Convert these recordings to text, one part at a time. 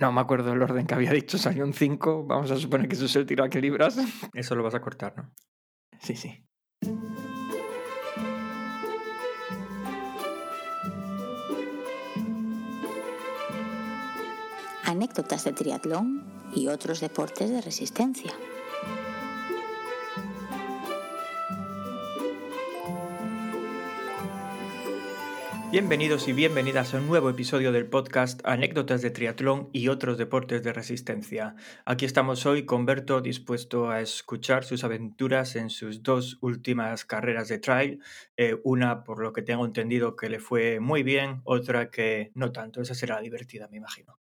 No me acuerdo el orden que había dicho, salió un 5. Vamos a suponer que eso es el tiro a que libras. Eso lo vas a cortar, ¿no? Sí, sí. Anécdotas de triatlón y otros deportes de resistencia. Bienvenidos y bienvenidas a un nuevo episodio del podcast Anécdotas de Triatlón y otros deportes de resistencia. Aquí estamos hoy con Berto dispuesto a escuchar sus aventuras en sus dos últimas carreras de trail. Eh, una, por lo que tengo entendido, que le fue muy bien, otra que no tanto. Esa será divertida, me imagino.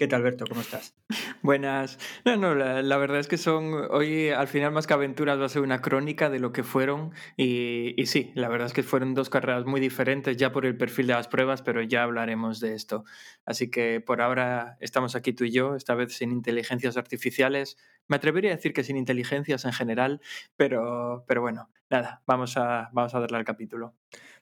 ¿Qué tal, Berto? ¿Cómo estás? Buenas. No, no, la, verdad es que son, hoy al final más que aventuras va a ser una crónica de lo que fueron y, y, sí, la verdad es que fueron dos carreras muy diferentes ya por el perfil de las pruebas, pero ya hablaremos de esto. Así que por ahora estamos aquí tú y yo, esta vez sin inteligencias artificiales. Me atrevería a decir que sin inteligencias en general, pero, pero bueno, nada, vamos a, vamos a darle al capítulo.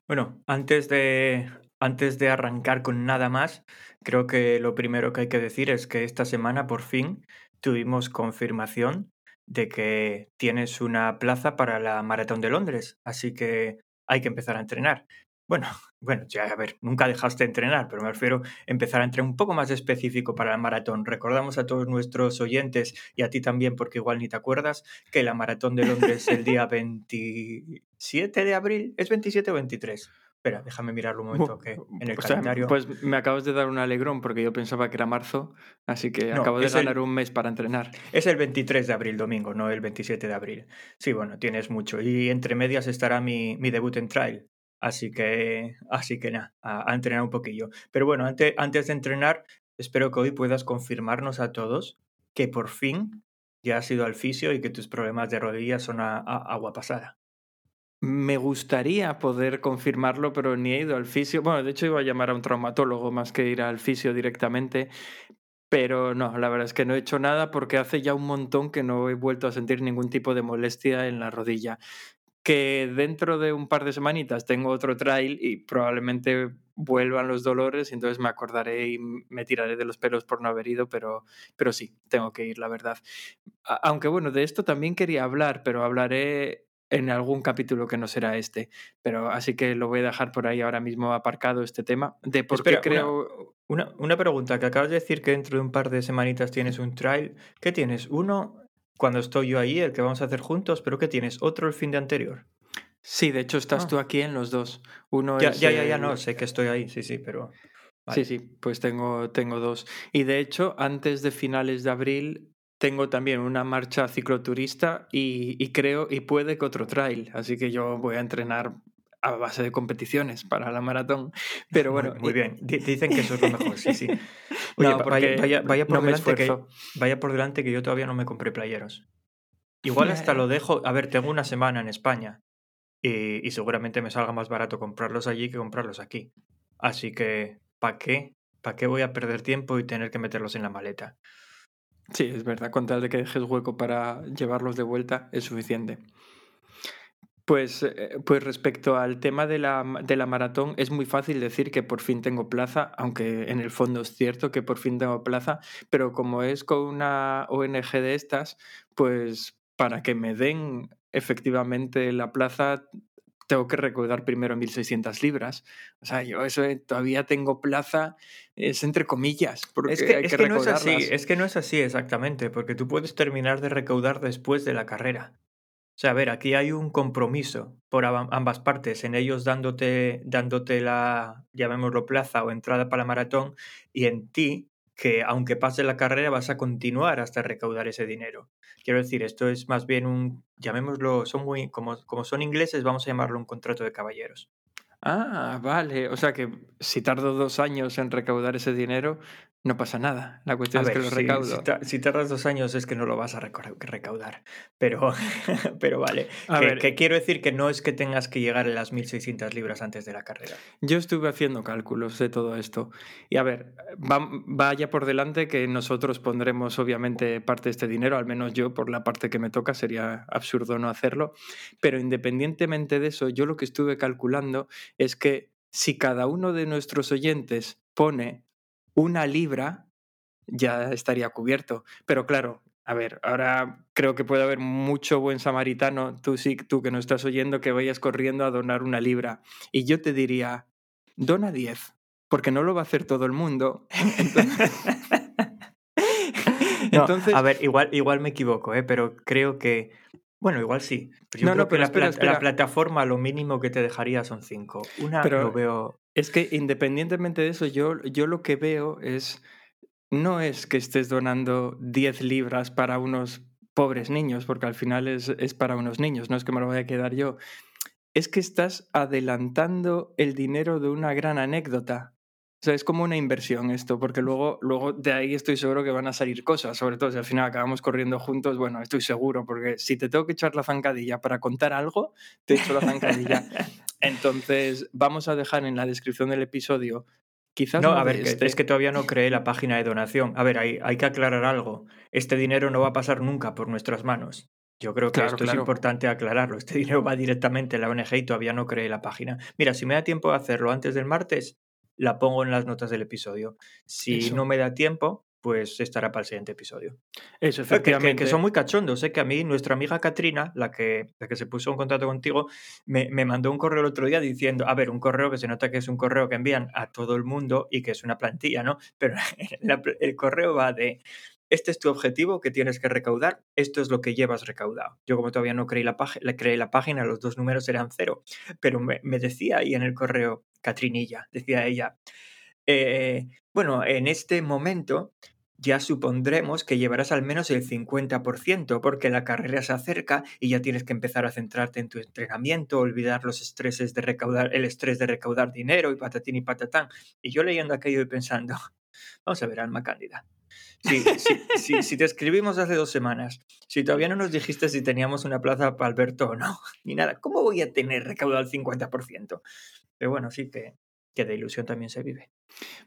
Bueno, antes de, antes de arrancar con nada más, creo que lo primero que hay que decir es que esta semana por fin tuvimos confirmación de que tienes una plaza para la Maratón de Londres, así que hay que empezar a entrenar. Bueno, bueno, ya a ver, nunca dejaste de entrenar, pero me refiero a empezar a entrenar un poco más específico para la maratón. Recordamos a todos nuestros oyentes y a ti también, porque igual ni te acuerdas, que la maratón de Londres el día 27 de abril, ¿es 27 o 23? Espera, déjame mirarlo un momento que en el calendario. pues me acabas de dar un alegrón porque yo pensaba que era marzo, así que acabo de ganar un mes para entrenar. Es el 23 de abril, domingo, no el 27 de abril. Sí, bueno, tienes mucho. Y entre medias estará mi, mi debut en trail. Así que, así que nada, a, entrenar un poquillo. Pero bueno, antes, antes de entrenar, espero que hoy puedas confirmarnos a todos que por fin ya has ido al fisio y que tus problemas de rodillas son agua pasada. Me gustaría poder confirmarlo, pero ni he ido al fisio. Bueno, de hecho iba a llamar a un traumatólogo más que ir al fisio directamente, pero no, la verdad es que no he hecho nada porque hace ya un montón que no he vuelto a sentir ningún tipo de molestia en la rodilla. Que dentro de un par de semanitas tengo otro trail y probablemente vuelvan los dolores y entonces me acordaré y me tiraré de los pelos por no haber ido, pero, pero sí, tengo que ir, la verdad. Aunque bueno, de esto también quería hablar, pero hablaré en algún capítulo que no será este. Pero así que lo voy a dejar por ahí ahora mismo aparcado este tema. De por qué creo. Una, una, pregunta, que acabas de decir que dentro de un par de semanitas tienes un trial. ¿Qué tienes? Uno cuando estoy yo ahí, el que vamos a hacer juntos, pero ¿qué tienes? ¿Otro el fin de anterior? Sí, de hecho estás ah. tú aquí en los dos. Uno ya, ya, ya, ya, no, sé que estoy ahí, sí, sí, pero. Sí, sí, pues tengo, tengo dos. Y de hecho, antes de finales de abril tengo también una marcha cicloturista y, creo y puede que otro trail, así que yo voy a entrenar a base de competiciones para la maratón. Pero bueno, muy, bien. Dicen que eso es lo mejor, sí, sí. vaya, vaya, por delante que, vaya por delante que yo todavía no me compré playeros. Igual hasta lo dejo. A ver, tengo una semana en España y, y seguramente me salga más barato comprarlos allí que comprarlos aquí. Así que, ¿para qué? ¿Para qué voy a perder tiempo y tener que meterlos en la maleta? Sí, es verdad, con tal de que dejes hueco para llevarlos de vuelta es suficiente. Pues, eh, pues respecto al tema de la, de la maratón, es muy fácil decir que por fin tengo plaza, aunque en el fondo es cierto que por fin tengo plaza, pero como es con una ONG de estas, pues para que me den efectivamente la plaza tengo que recaudar primero 1.600 libras. O sea, yo eso todavía tengo plaza, es entre comillas, porque es que, hay que, no es así, es que no es así exactamente, porque tú puedes terminar de recaudar después de la carrera. O sea, a ver, aquí hay un compromiso por ambas partes, en ellos dándote, dándote la, llamémoslo, plaza o entrada para la maratón, y en ti que aunque pase la carrera vas a continuar hasta recaudar ese dinero. Quiero decir, esto es más bien un, llamémoslo, son muy, como, como son ingleses, vamos a llamarlo un contrato de caballeros. Ah, vale. O sea que si tardo dos años en recaudar ese dinero, no pasa nada. La cuestión es que lo recaudo. Si, tardas dos años es que no lo vas a recaudar. Pero, pero vale. que, quiero decir que no es que tengas que llegar a las 1.600 libras antes de la carrera. Yo estuve haciendo cálculos de todo esto. Y a ver, vaya por delante que nosotros pondremos obviamente parte de este dinero, al menos yo por la parte que me toca, sería absurdo no hacerlo. Pero independientemente de eso, yo lo que estuve calculando es que si cada uno de nuestros oyentes pone una libra, ya estaría cubierto. Pero claro, a ver, ahora creo que puede haber mucho buen samaritano, tú sí, tú que nos estás oyendo, que vayas corriendo a donar una libra. Y yo te diría, dona 10, porque no lo va a hacer todo el mundo. Entonces, a ver, igual, igual me equivoco, ¿eh? pero creo que bueno, igual sí. Pero no, pero la, la, plataforma lo mínimo que te dejaría son 5. Una pero lo veo. Es que independientemente de eso, yo, yo lo que veo es no es que estés donando 10 libras para unos pobres niños, porque al final es, es, para unos niños, no es que me lo vaya a quedar yo. Es que estás adelantando el dinero de una gran anécdota. O sea, es como una inversión esto, porque luego, luego de ahí estoy seguro que van a salir cosas, sobre todo si al final acabamos corriendo juntos, bueno, estoy seguro, porque si te tengo que echar la zancadilla para contar algo, te echo la zancadilla. Entonces, vamos a dejar en la descripción del episodio Quizás no, a ver, es este que todavía no creé la página de donación. A ver, hay, hay, que aclarar algo. Este dinero no va a pasar nunca por nuestras manos. Yo creo que esto es importante aclararlo. Este dinero va directamente a la ONG y todavía no creé la página. Mira, si me da tiempo de hacerlo antes del martes, la pongo en las notas del episodio. Si no me da tiempo, pues estará para el siguiente episodio. Eso, efectivamente. Que, son muy cachondos. Sé que a mí, nuestra amiga Katrina, la que, la que se puso en contacto contigo, me, me, mandó un correo el otro día diciendo, a ver, un correo que se nota que es un correo que envían a todo el mundo y que es una plantilla, ¿no? Pero el correo va de, este es tu objetivo que tienes que recaudar, esto es lo que llevas recaudado. Yo como todavía no creí la, creé la página, los dos números eran cero, pero me, me decía ahí en el correo, Catrinilla, decía ella, eh, bueno, en este momento ya supondremos que llevarás al menos el 50%, porque la carrera se acerca y ya tienes que empezar a centrarte en tu entrenamiento, olvidar los estreses de recaudar, el estrés de recaudar dinero y patatín y patatán. Y yo leyendo aquello y pensando, vamos a ver, Alma Cándida. Si, si, te escribimos hace dos semanas, si todavía no nos dijiste si teníamos una plaza para Alberto o no, ni nada, ¿cómo voy a tener recaudado el 50%? Pero bueno, sí que que de ilusión también se vive.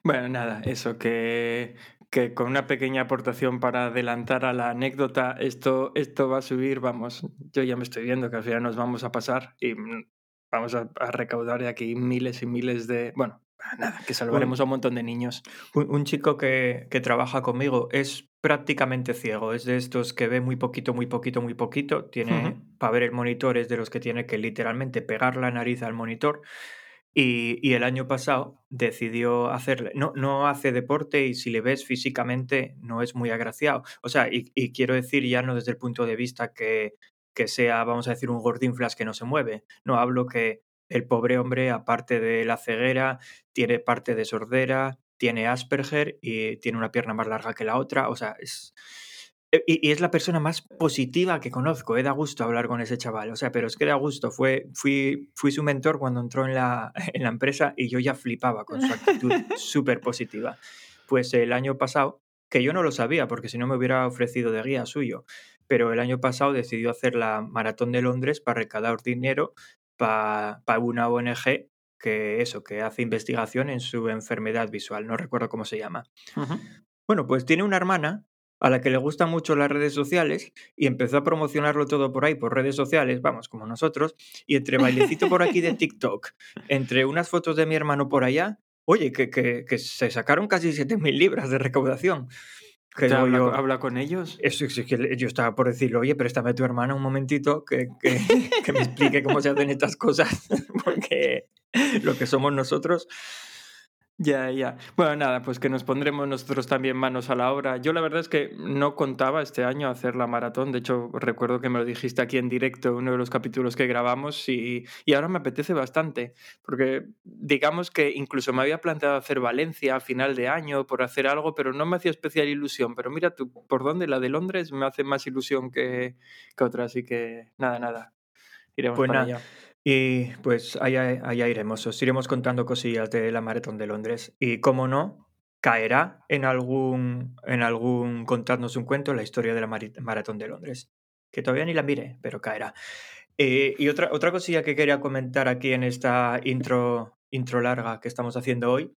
Bueno, nada, eso, que, que con una pequeña aportación para adelantar a la anécdota, esto, esto va a subir, vamos, yo ya me estoy viendo que al final nos vamos a pasar y mm, vamos a, recaudar de aquí miles y miles de, bueno, nada, que salvaremos a un montón de niños. Un, chico que, que, trabaja conmigo es prácticamente ciego, es de estos que ve muy poquito, muy poquito, muy poquito, tiene, para ver el monitor es de los que tiene que literalmente pegar la nariz al monitor y, el año pasado decidió hacerle, no, no hace deporte y si le ves físicamente no es muy agraciado. O sea, y, quiero decir ya no desde el punto de vista que, que sea, vamos a decir, un gordinflas que no se mueve. No hablo que el pobre hombre, aparte de la ceguera, tiene parte de sordera, tiene Asperger y tiene una pierna más larga que la otra. O sea, es, eh, y, es la persona más positiva que conozco, eh, da gusto hablar con ese chaval, o sea, pero es que da gusto, fue, fui, fui su mentor cuando entró en la, en la empresa y yo ya flipaba con su actitud súper positiva. Pues el año pasado, que yo no lo sabía porque si no me hubiera ofrecido de guía suyo, pero el año pasado decidió hacer la Maratón de Londres para recaudar dinero para, para una ONG que eso, que hace investigación en su enfermedad visual, no recuerdo cómo se llama. Bueno, pues tiene una hermana a la que le gustan mucho las redes sociales y empezó a promocionarlo todo por ahí, por redes sociales, vamos, como nosotros, y entre bailecito por aquí de TikTok, entre unas fotos de mi hermano por allá, oye, que, que, se sacaron casi 7.000 libras de recaudación. Que habla, habla, con ellos? Eso, es que yo estaba por decirle, oye, préstame a tu hermana un momentito que, que, que me explique cómo se hacen estas cosas, porque lo que somos nosotros ya, ya. Bueno, nada, pues que nos pondremos nosotros también manos a la obra. Yo la verdad es que no contaba este año hacer la maratón. De hecho, recuerdo que me lo dijiste aquí en directo, uno de los capítulos que grabamos, y, y ahora me apetece bastante. Porque digamos que incluso me había planteado hacer Valencia a final de año por hacer algo, pero no me hacía especial ilusión. Pero mira tú, por dónde la de Londres me hace más ilusión que, que otra. Así que nada, nada. Iremos pues para allá. Y pues allá, allá iremos, os iremos contando cosillas de la Maratón de Londres. Y como no, caerá en algún, en algún contarnos un cuento la historia de la Maratón de Londres. Que todavía ni la mire, pero caerá. Eh, y otra, otra cosilla que quería comentar aquí en esta intro, intro larga que estamos haciendo hoy.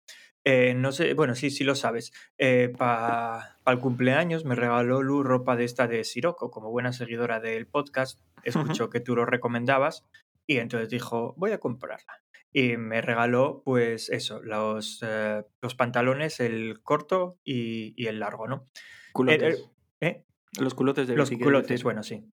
Eh, no sé, bueno, sí, sí lo sabes. Eh, Para el cumpleaños me regaló Lu ropa de esta de Siroco, como buena seguidora del podcast. Escucho que tú lo recomendabas y entonces dijo, voy a comprarla. Y me regaló, pues eso, los, eh, los pantalones, el corto y, y el largo, ¿no? Culotes. ¿Eh? Los culotes de Los bici, culotes, bueno, sí.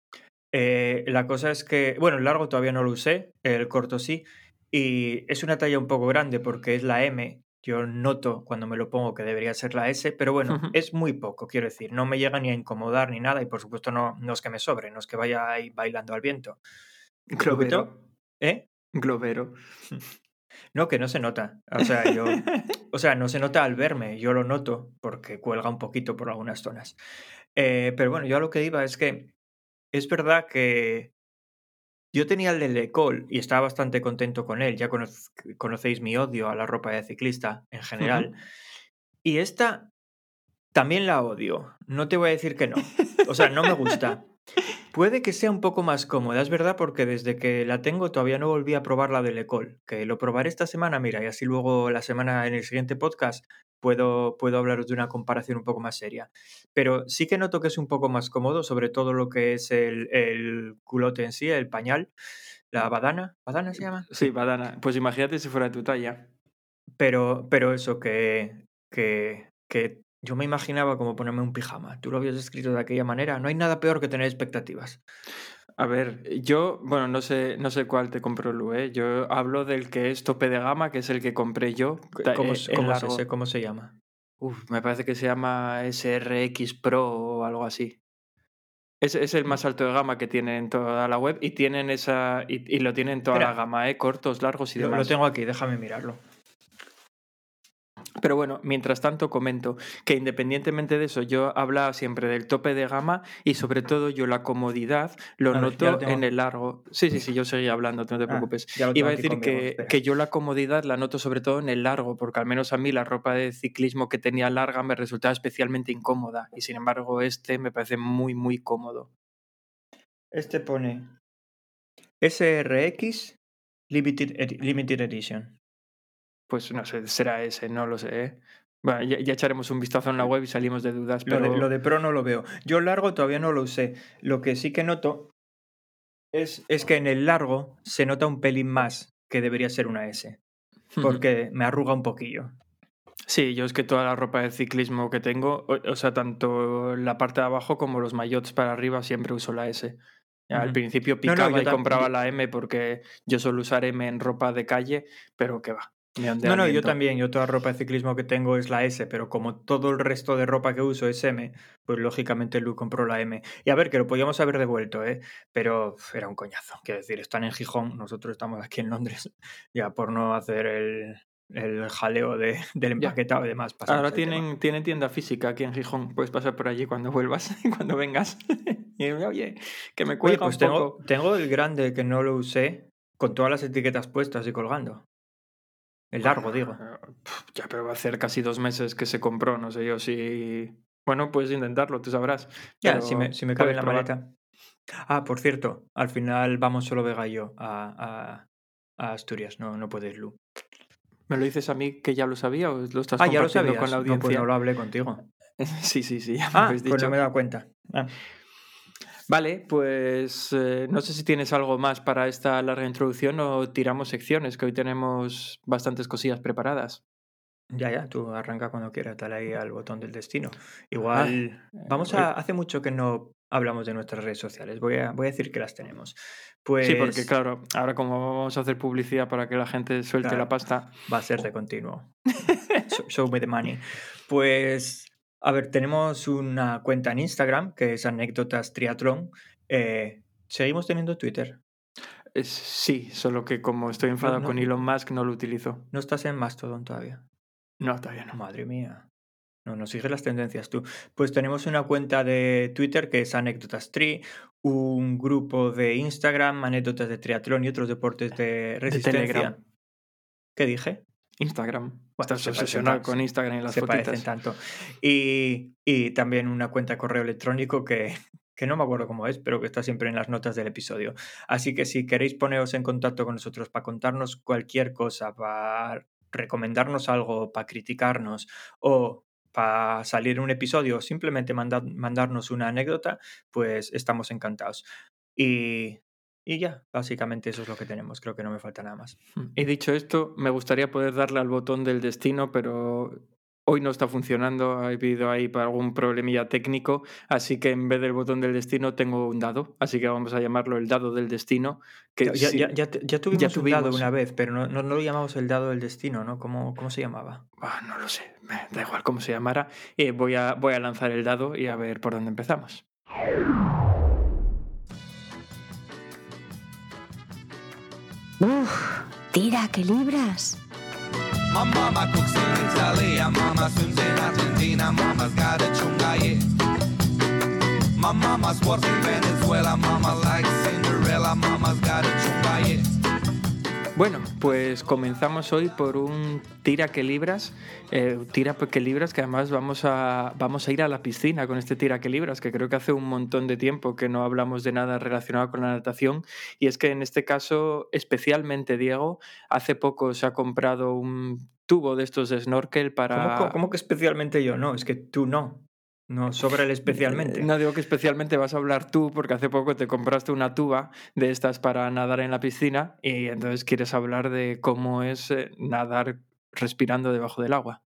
Eh, la cosa es que, bueno, el largo todavía no lo usé, el corto sí, y es una talla un poco grande porque es la M. Yo noto cuando me lo pongo que debería ser la S, pero bueno, es muy poco, quiero decir, no me llega ni a incomodar ni nada, y por supuesto no, no es que me sobre, no es que vaya ahí bailando al viento. Globero. ¿Eh? Globero. No, que no se nota. O sea, yo, o sea, no se nota al verme, yo lo noto porque cuelga un poquito por algunas zonas. Eh, pero bueno, yo a lo que iba es que es verdad que yo tenía el de Lecol y estaba bastante contento con él. Ya cono- conocéis mi odio a la ropa de ciclista en general. Y esta también la odio. No te voy a decir que no. O sea, no me gusta. Puede que sea un poco más cómoda, es verdad, porque desde que la tengo todavía no volví a probar la de Lecol, que lo probaré esta semana, mira, y así luego la semana en el siguiente podcast puedo, puedo hablaros de una comparación un poco más seria. Pero sí que noto que es un poco más cómodo, sobre todo lo que es el, el culote en sí, el pañal, la badana, ¿badana se llama? Sí, badana. Pues imagínate si fuera tu talla. Pero, pero eso, que, que, que yo me imaginaba como ponerme un pijama. Tú lo habías escrito de aquella manera. No hay nada peor que tener expectativas. A ver, yo, bueno, no sé, no sé cuál te compró Lu, ¿eh? Yo hablo del que es tope de gama, que es el que compré yo. ta- ¿Cómo, eh, cómo es largo. ese? ¿Cómo se llama? Uf, me parece que se llama SRX Pro o algo así. Es, es el más alto de gama que tienen en toda la web y tienen esa y, y lo tienen en toda Espera. la gama, ¿eh? cortos, largos y Lo, lo demás. tengo aquí, déjame mirarlo. Pero bueno, mientras tanto comento que independientemente de eso, yo hablaba siempre del tope de gama y sobre todo yo la comodidad lo A ver, ya noto lo en el largo. Sí, sí, sí, yo seguía hablando, no te Ah, preocupes. Iba a decir que, que yo la comodidad la noto sobre todo en el largo, porque al menos a mí la ropa de ciclismo que tenía larga me resultaba especialmente incómoda y sin embargo este me parece muy, muy cómodo. Este pone SRX Limited, Limited Edition. Pues no sé, será ese, no lo sé. ¿eh? Bueno, ya, ya echaremos un vistazo en la web y salimos de dudas, Lo, pero de, lo de Pro no lo veo. Yo largo todavía no lo usé. Lo que sí que noto es, es que en el largo se nota un pelín más que debería ser una S. Porque me arruga un poquillo. Sí, yo es que toda la ropa de ciclismo que tengo, o, o sea, tanto la parte de abajo como los maillots para arriba, siempre uso la S. Al principio No, no, picaba y compraba la M porque yo suelo usar M en ropa de calle, pero que va. No, no, yo también. Yo toda ropa de ciclismo que tengo es la S, pero como todo el resto de ropa que uso es M, pues lógicamente Lu compró la M. Y a ver, que lo podíamos haber devuelto, ¿eh? Pero era un coñazo. Quiero decir, están en Gijón, nosotros estamos aquí en Londres, ya por no hacer el, el jaleo de, del empaquetado y demás. Ahora tienen, tienen tienda física aquí en Gijón. Puedes pasar por allí cuando vuelvas, cuando vengas. y oye, que me Oye, cuelga pues un tengo, poco. tengo el grande que no lo usé, con todas las etiquetas puestas y colgando. El largo, digo. Pf, Ya, pero va a hacer casi dos meses que se compró. No sé yo si. Bueno, puedes intentarlo, tú sabrás. Ya, pero si me, si me cabe en la probar. maleta. Ah, por cierto, al final vamos solo Vega y yo a, a- a Asturias, no, no puedes Lu. ¿Me lo dices a mí que ya lo sabía o lo estás Ah, ya lo sabías. con la No, audiencia? pues no lo hablé contigo. Sí, sí, sí, ya me Ah, habéis pues dicho. no me he dado cuenta. Ah, Vale, pues eh, no sé si tienes algo más para esta larga introducción o tiramos secciones, que hoy tenemos bastantes cosillas preparadas. ya, ya, tú arranca cuando quieras, dale ahí al botón del destino. Ah, Igual, vamos hoy- a... Hace mucho que no hablamos de nuestras redes sociales, voy a, voy a decir que las tenemos. Pues Sí, porque claro, ahora como vamos a hacer publicidad para que la gente suelte Claro. la pasta. va a ser de continuo. Show- Show me the money. Pues, a ver, tenemos una cuenta en Instagram que es anécdotas triatlón. Eh, ¿Seguimos teniendo Twitter? Es- sí, solo que como estoy enfadado no- con Elon Musk no lo utilizo. ¿No estás en Mastodon todavía? No, todavía no. Madre mía. No, no sigues las tendencias tú. Pues tenemos una cuenta de Twitter que es Anécdotas Tri, un grupo de Instagram, Anécdotas de Triatlón y otros deportes de resistencia. Telegram. ¿Qué dije? Instagram. Se parecen obsesionado con Instagram y las se parecen tanto. Y, y también una cuenta de correo electrónico que, que no me acuerdo cómo es, pero que está siempre en las notas del episodio. Así que si queréis poneros en contacto con nosotros para contarnos cualquier cosa, para recomendarnos algo, para criticarnos o para salir un episodio o simplemente mandad- mandarnos una anécdota, pues estamos encantados. Y, Y ya, básicamente eso es lo que tenemos. Creo que no me falta nada más. Y dicho esto, me gustaría poder darle al botón del destino, pero hoy no está funcionando, ha habido ahí algún problemilla técnico, así que en vez del botón del destino tengo un dado, así que vamos a llamarlo el dado del destino. Que ya, sí- ya, ya, ya tuvimos, ya un dado una vez, pero no, no, no lo llamamos el dado del destino, ¿no? ¿Cómo, cómo se llamaba? Ah, no lo sé, me da igual cómo se llamara. Eh, voy, a, voy a lanzar el dado y a ver por dónde empezamos. Uf, tira, que libras. My mama cooks in Italy, my mama swims in Argentina, mama's got a chunga, yeah. My mama's works in Venezuela, mama likes Cinderella, mama's got a chunga. Bueno, pues comenzamos hoy por un tira que libras, eh, tira que libras que además vamos a, vamos a ir a la piscina con este tira que libras, que creo que hace un montón de tiempo que no hablamos de nada relacionado con la natación y es que en este caso especialmente Diego hace poco se ha comprado un tubo de estos de snorkel para... ¿Cómo, cómo que especialmente yo? No, es que tú no. No sobra el especialmente. Eh, No digo que especialmente vas a hablar tú porque hace poco te compraste una tuba de estas para nadar en la piscina y entonces quieres hablar de cómo es eh, nadar respirando debajo del agua.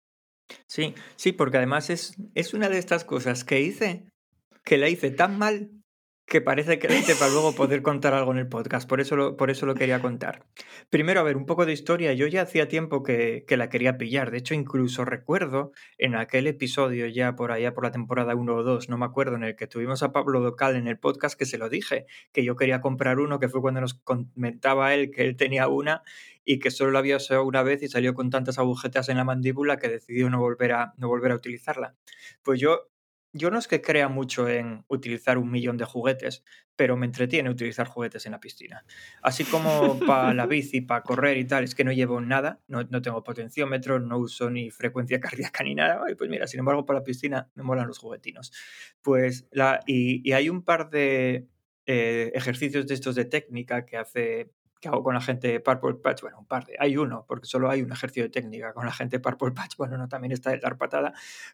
Sí, sí, porque además es, es una de estas cosas que hice, que la hice tan mal que parece que para luego poder contar algo en el podcast. Por eso lo, por eso lo quería contar. Primero, a ver, un poco de historia. Yo ya hacía tiempo que, que la quería pillar. De hecho, incluso recuerdo en aquel episodio ya por allá por la temporada 1 o 2, no me acuerdo, en el que tuvimos a Pablo Docal en el podcast que se lo dije, que yo quería comprar uno, que fue cuando nos comentaba él que él tenía una y que solo la había usado una vez y salió con tantas agujetas en la mandíbula que decidió no volver a, no volver a utilizarla. Pues yo, yo no es que crea mucho en utilizar un millón de juguetes, pero me entretiene utilizar juguetes en la piscina. Así como para la bici, para correr y tal, es que no llevo nada, no, no tengo potenciómetro, no uso ni frecuencia cardíaca ni nada. Ay, pues mira, sin embargo, para la piscina me molan los juguetinos. Pues la, y, y hay un par de eh, ejercicios de estos de técnica que hace que hago con la gente de Purple Patch, bueno, un par de, hay uno, porque solo hay un ejercicio de técnica con la gente de Purple Patch, bueno, no, también está el dar patada,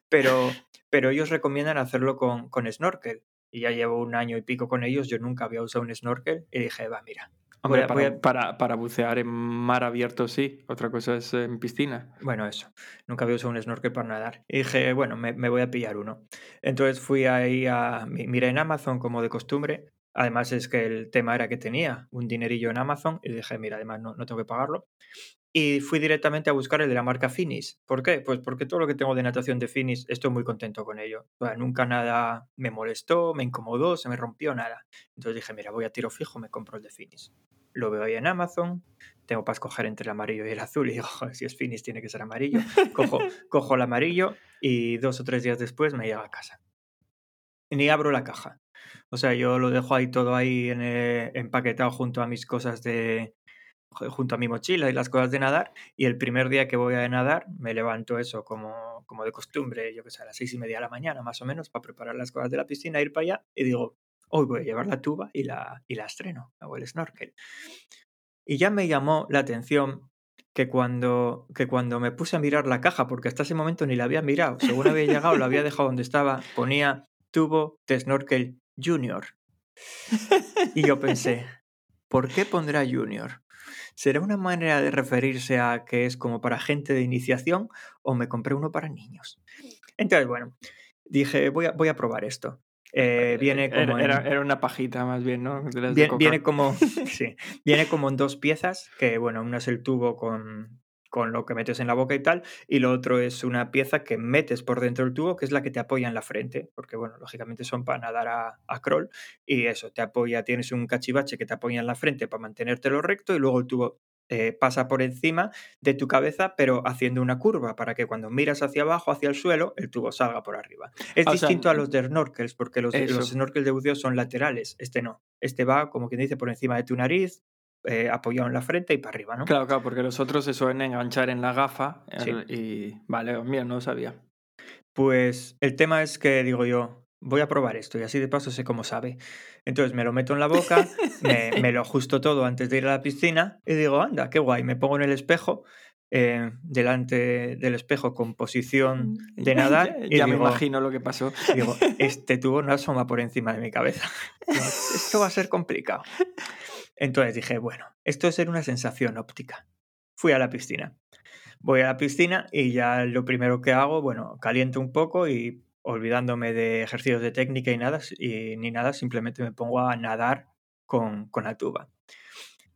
pero, pero ellos recomiendan hacerlo con, con snorkel. Y ya llevo un año y pico con ellos, yo nunca había usado un snorkel y dije, va, mira. Hombre, a- para, a- para- para bucear en mar abierto sí, otra cosa es en piscina. Bueno, eso. Nunca había usado un snorkel para nadar. Y dije, bueno, me, me voy a pillar uno. Entonces fui ahí a. mi- Miré en Amazon como de costumbre. Además es que el tema era que tenía un dinerillo en Amazon y dije, mira, además no, no tengo que pagarlo. Y fui directamente a buscar el de la marca Finis. ¿Por qué? Pues porque todo lo que tengo de natación de Finis estoy muy contento con ello. O sea, nunca nada me molestó, me incomodó, se me rompió nada. Entonces dije, mira, voy a tiro fijo, me compro el de Finis. Lo veo ahí en Amazon, tengo para escoger entre el amarillo y el azul y digo, "Joder, si es Finis tiene que ser amarillo. Cojo, cojo el amarillo y dos o tres días después me llega a casa. Ni abro la caja. O sea, yo lo dejo ahí todo ahí en, eh, empaquetado junto a mis cosas de ju- junto a mi mochila y las cosas de nadar y el primer día que voy a nadar me levanto eso como, como de costumbre, yo que sé, a las seis y media de la mañana más o menos para preparar las cosas de la piscina, ir para allá y digo, hoy voy a llevar la tuba y la, y la estreno, hago el snorkel. Y ya me llamó la atención que cuando, que cuando me puse a mirar la caja, porque hasta ese momento ni la había mirado, según había llegado, la había dejado donde estaba, ponía tubo de snorkel junior. Y yo pensé, ¿por qué pondrá junior? ¿Será una manera de referirse a que es como para gente de iniciación o me compré uno para niños? Entonces, bueno, dije, voy a, voy a probar esto. Eh, viene como Era, en- era- una pajita más bien, ¿no? Viene como, sí, viene como en dos piezas, que bueno, una es el tubo con, con lo que metes en la boca y tal, y lo otro es una pieza que metes por dentro del tubo, que es la que te apoya en la frente, porque bueno, lógicamente son para nadar a, a crawl, y eso, te apoya, tienes un cachivache que te apoya en la frente para mantenértelo recto, y luego el tubo eh, pasa por encima de tu cabeza, pero haciendo una curva, para que cuando miras hacia abajo, hacia el suelo, el tubo salga por arriba. Es Ah, sea, distinto a los de snorkels, porque los, de- los snorkels de buceo son laterales, este no. Este va, como quien dice, por encima de tu nariz, eh, apoyado en la frente y para arriba, ¿no? Claro, claro, porque los otros se suelen enganchar en la gafa Sí. y... Vale, mira, no lo sabía. Pues el tema es que digo yo, voy a probar esto y así de paso sé cómo sabe. Entonces me lo meto en la boca, me, me lo ajusto todo antes de ir a la piscina y digo, anda, qué guay, me pongo en el espejo, eh, delante del espejo con posición de nadar ya y ya me imagino lo que pasó. digo, este tubo no asoma por encima de mi cabeza. Esto va a ser complicado. Entonces dije, bueno, esto es una sensación óptica. Fui a la piscina. Voy a la piscina y ya lo primero que hago, bueno, caliento un poco y olvidándome de ejercicios de técnica y nada, y, ni nada, simplemente me pongo a nadar con, con la tuba.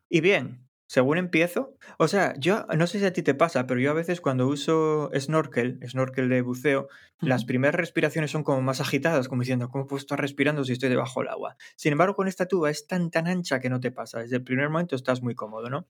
Y bien, según empiezo, o sea, yo no sé si a ti te pasa, pero yo a veces cuando uso snorkel, snorkel de buceo, las primeras respiraciones son como más agitadas, como diciendo, ¿cómo puedo estar respirando si estoy debajo del agua? Sin embargo, con esta tuba es tan tan ancha que no te pasa. Desde el primer momento estás muy cómodo, ¿no?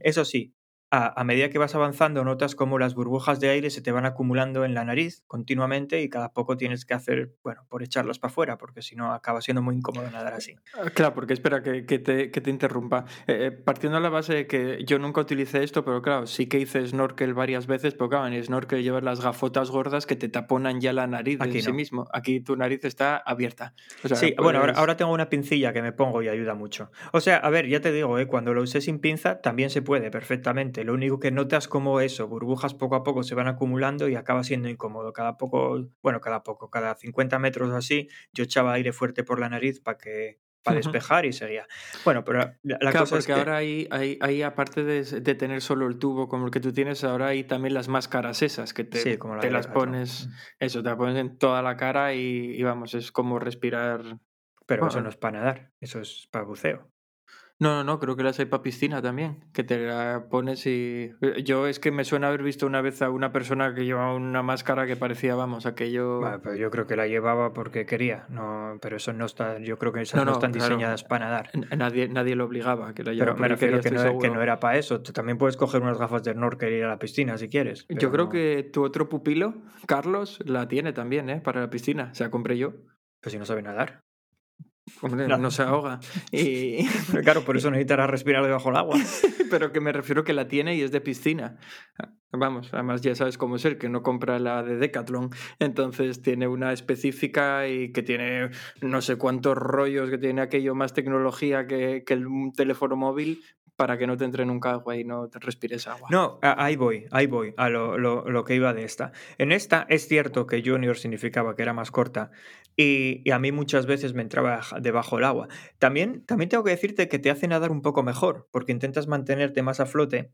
Eso sí, a, a medida que vas avanzando, notas como las burbujas de aire se te van acumulando en la nariz continuamente y cada poco tienes que hacer, bueno, por echarlas para afuera, porque si no acaba siendo muy incómodo nadar así. Ah, Claro, porque espera que, que te, que te interrumpa. Eh, eh, partiendo de la base de que yo nunca utilicé esto, pero claro, sí que hice snorkel varias veces, pero claro, en snorkel llevas las gafotas gordas que te taponan ya la nariz Aquí en sí mismo. Aquí tu nariz está abierta. O sea, Sí, bueno, ahora, ahora tengo una pincilla que me pongo y ayuda mucho. O sea, a ver, ya te digo, ¿eh? cuando lo usé sin pinza también se puede perfectamente. Lo único que notas como eso, burbujas poco a poco se van acumulando y acaba siendo incómodo. Cada poco, bueno, cada poco, cada 50 metros o así, yo echaba aire fuerte por la nariz para que para despejar y seguía. Bueno, pero la, Claro, cosa porque es que... ahora hay, hay, hay, aparte de, de tener solo el tubo como el que tú tienes, ahora hay también las máscaras esas que te, Sí, como la te las pones, eso, te las pones en toda la cara y, y vamos, es como respirar. Pero eso no es para nadar, eso es para buceo. No, no, no, creo que las hay para piscina también, que te la pones y... eh, Yo es que me suena haber visto una vez a una persona que llevaba una máscara que parecía, vamos, aquello... Bueno, pero yo creo que la llevaba porque quería, no, pero eso no está, yo creo que esas No, no, no, están claro. diseñadas para nadar. Nadie, nadie lo obligaba a que la Pero llevara me refiero quería, que no, que no era para eso. Tú también puedes coger unas gafas de snorkel y ir a la piscina si quieres. Yo pero creo que tu otro pupilo, Carlos, la tiene también, ¿eh? Para la piscina. O sea, compré yo. Pues si no sabe nadar. Hombre, No. no se ahoga. Y... Pero claro, por eso necesitarás respirar debajo del agua. Pero que me refiero que la tiene y es de piscina. Vamos, además ya sabes cómo es el que no compra la de Decathlon. Entonces tiene una específica y que tiene no sé cuántos rollos, que tiene aquello más tecnología que, que el teléfono móvil para que no te entre nunca agua y no te respires agua. No, ahí voy, ahí voy, a lo, lo- lo que iba de esta. En esta es cierto que Junior significaba que era más corta y, y a mí muchas veces me entraba debajo del agua. También, también tengo que decirte que te hace nadar un poco mejor porque intentas mantenerte más a flote,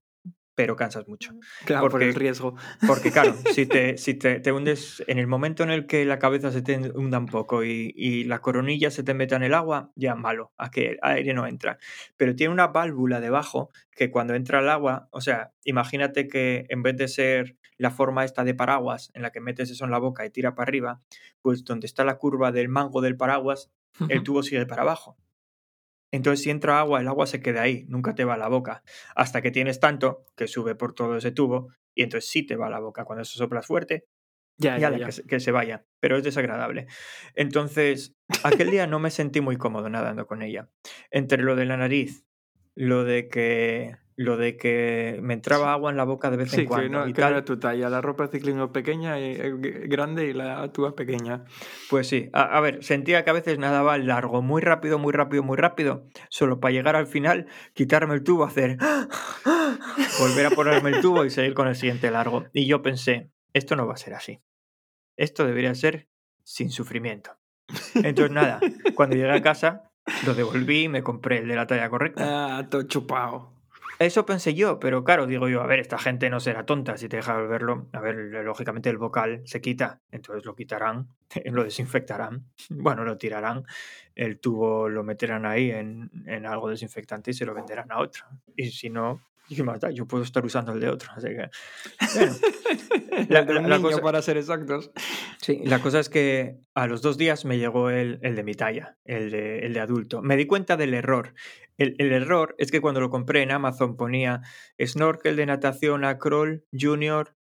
pero cansas mucho. claro, por porque- el riesgo. Porque claro, si te, si te, te hundes en el momento en el que la cabeza se te hunda un poco y, y la coronilla se te meta en el agua, ya malo, a que el aire no entra. Pero tiene una válvula debajo que cuando entra el agua, o sea, imagínate que en vez de ser la forma esta de paraguas en la que metes eso en la boca y tira para arriba, pues donde está la curva del mango del paraguas, el tubo sigue para abajo. Entonces, si entra agua, el agua se queda ahí, nunca te va a la boca, hasta que tienes tanto que sube por todo ese tubo y entonces sí te va a la boca. Cuando eso soplas fuerte, Ya, ya, ya. Que, se, que se vaya, pero es desagradable. Entonces, aquel día no me sentí muy cómodo nadando con ella. Entre lo de la nariz, lo de que, lo de que me entraba agua en la boca de vez Sí, en cuando que no, y que no tal, era tu talla. La ropa de ciclismo pequeña y eh, grande y la tuya pequeña. Pues sí, a, a ver, sentía que a veces nadaba largo, muy rápido, muy rápido, muy rápido, solo para llegar al final, quitarme el tubo, hacer... volver a ponerme el tubo y seguir con el siguiente largo. Y yo pensé, esto no va a ser así. Esto debería ser sin sufrimiento. Entonces nada, cuando llegué a casa, lo devolví y me compré el de la talla correcta. Ah, todo chupado. Eso pensé yo, pero claro, digo yo, a ver, esta gente no será tonta si te deja verlo. A ver, lógicamente el vocal se quita, entonces lo quitarán, lo desinfectarán, bueno, lo tirarán, el tubo lo meterán ahí en, en algo desinfectante y se lo venderán a otro. Y si no, ¿qué más da? Yo puedo estar usando el de otro, así que... Bueno, La- de la- un la niño, cosa- para ser exactos. Sí, la cosa es que a los dos días me llegó el, el de mi talla, el de, el de adulto. Me di cuenta del error. El, el error es que cuando lo compré en Amazon ponía snorkel de natación acrol junior,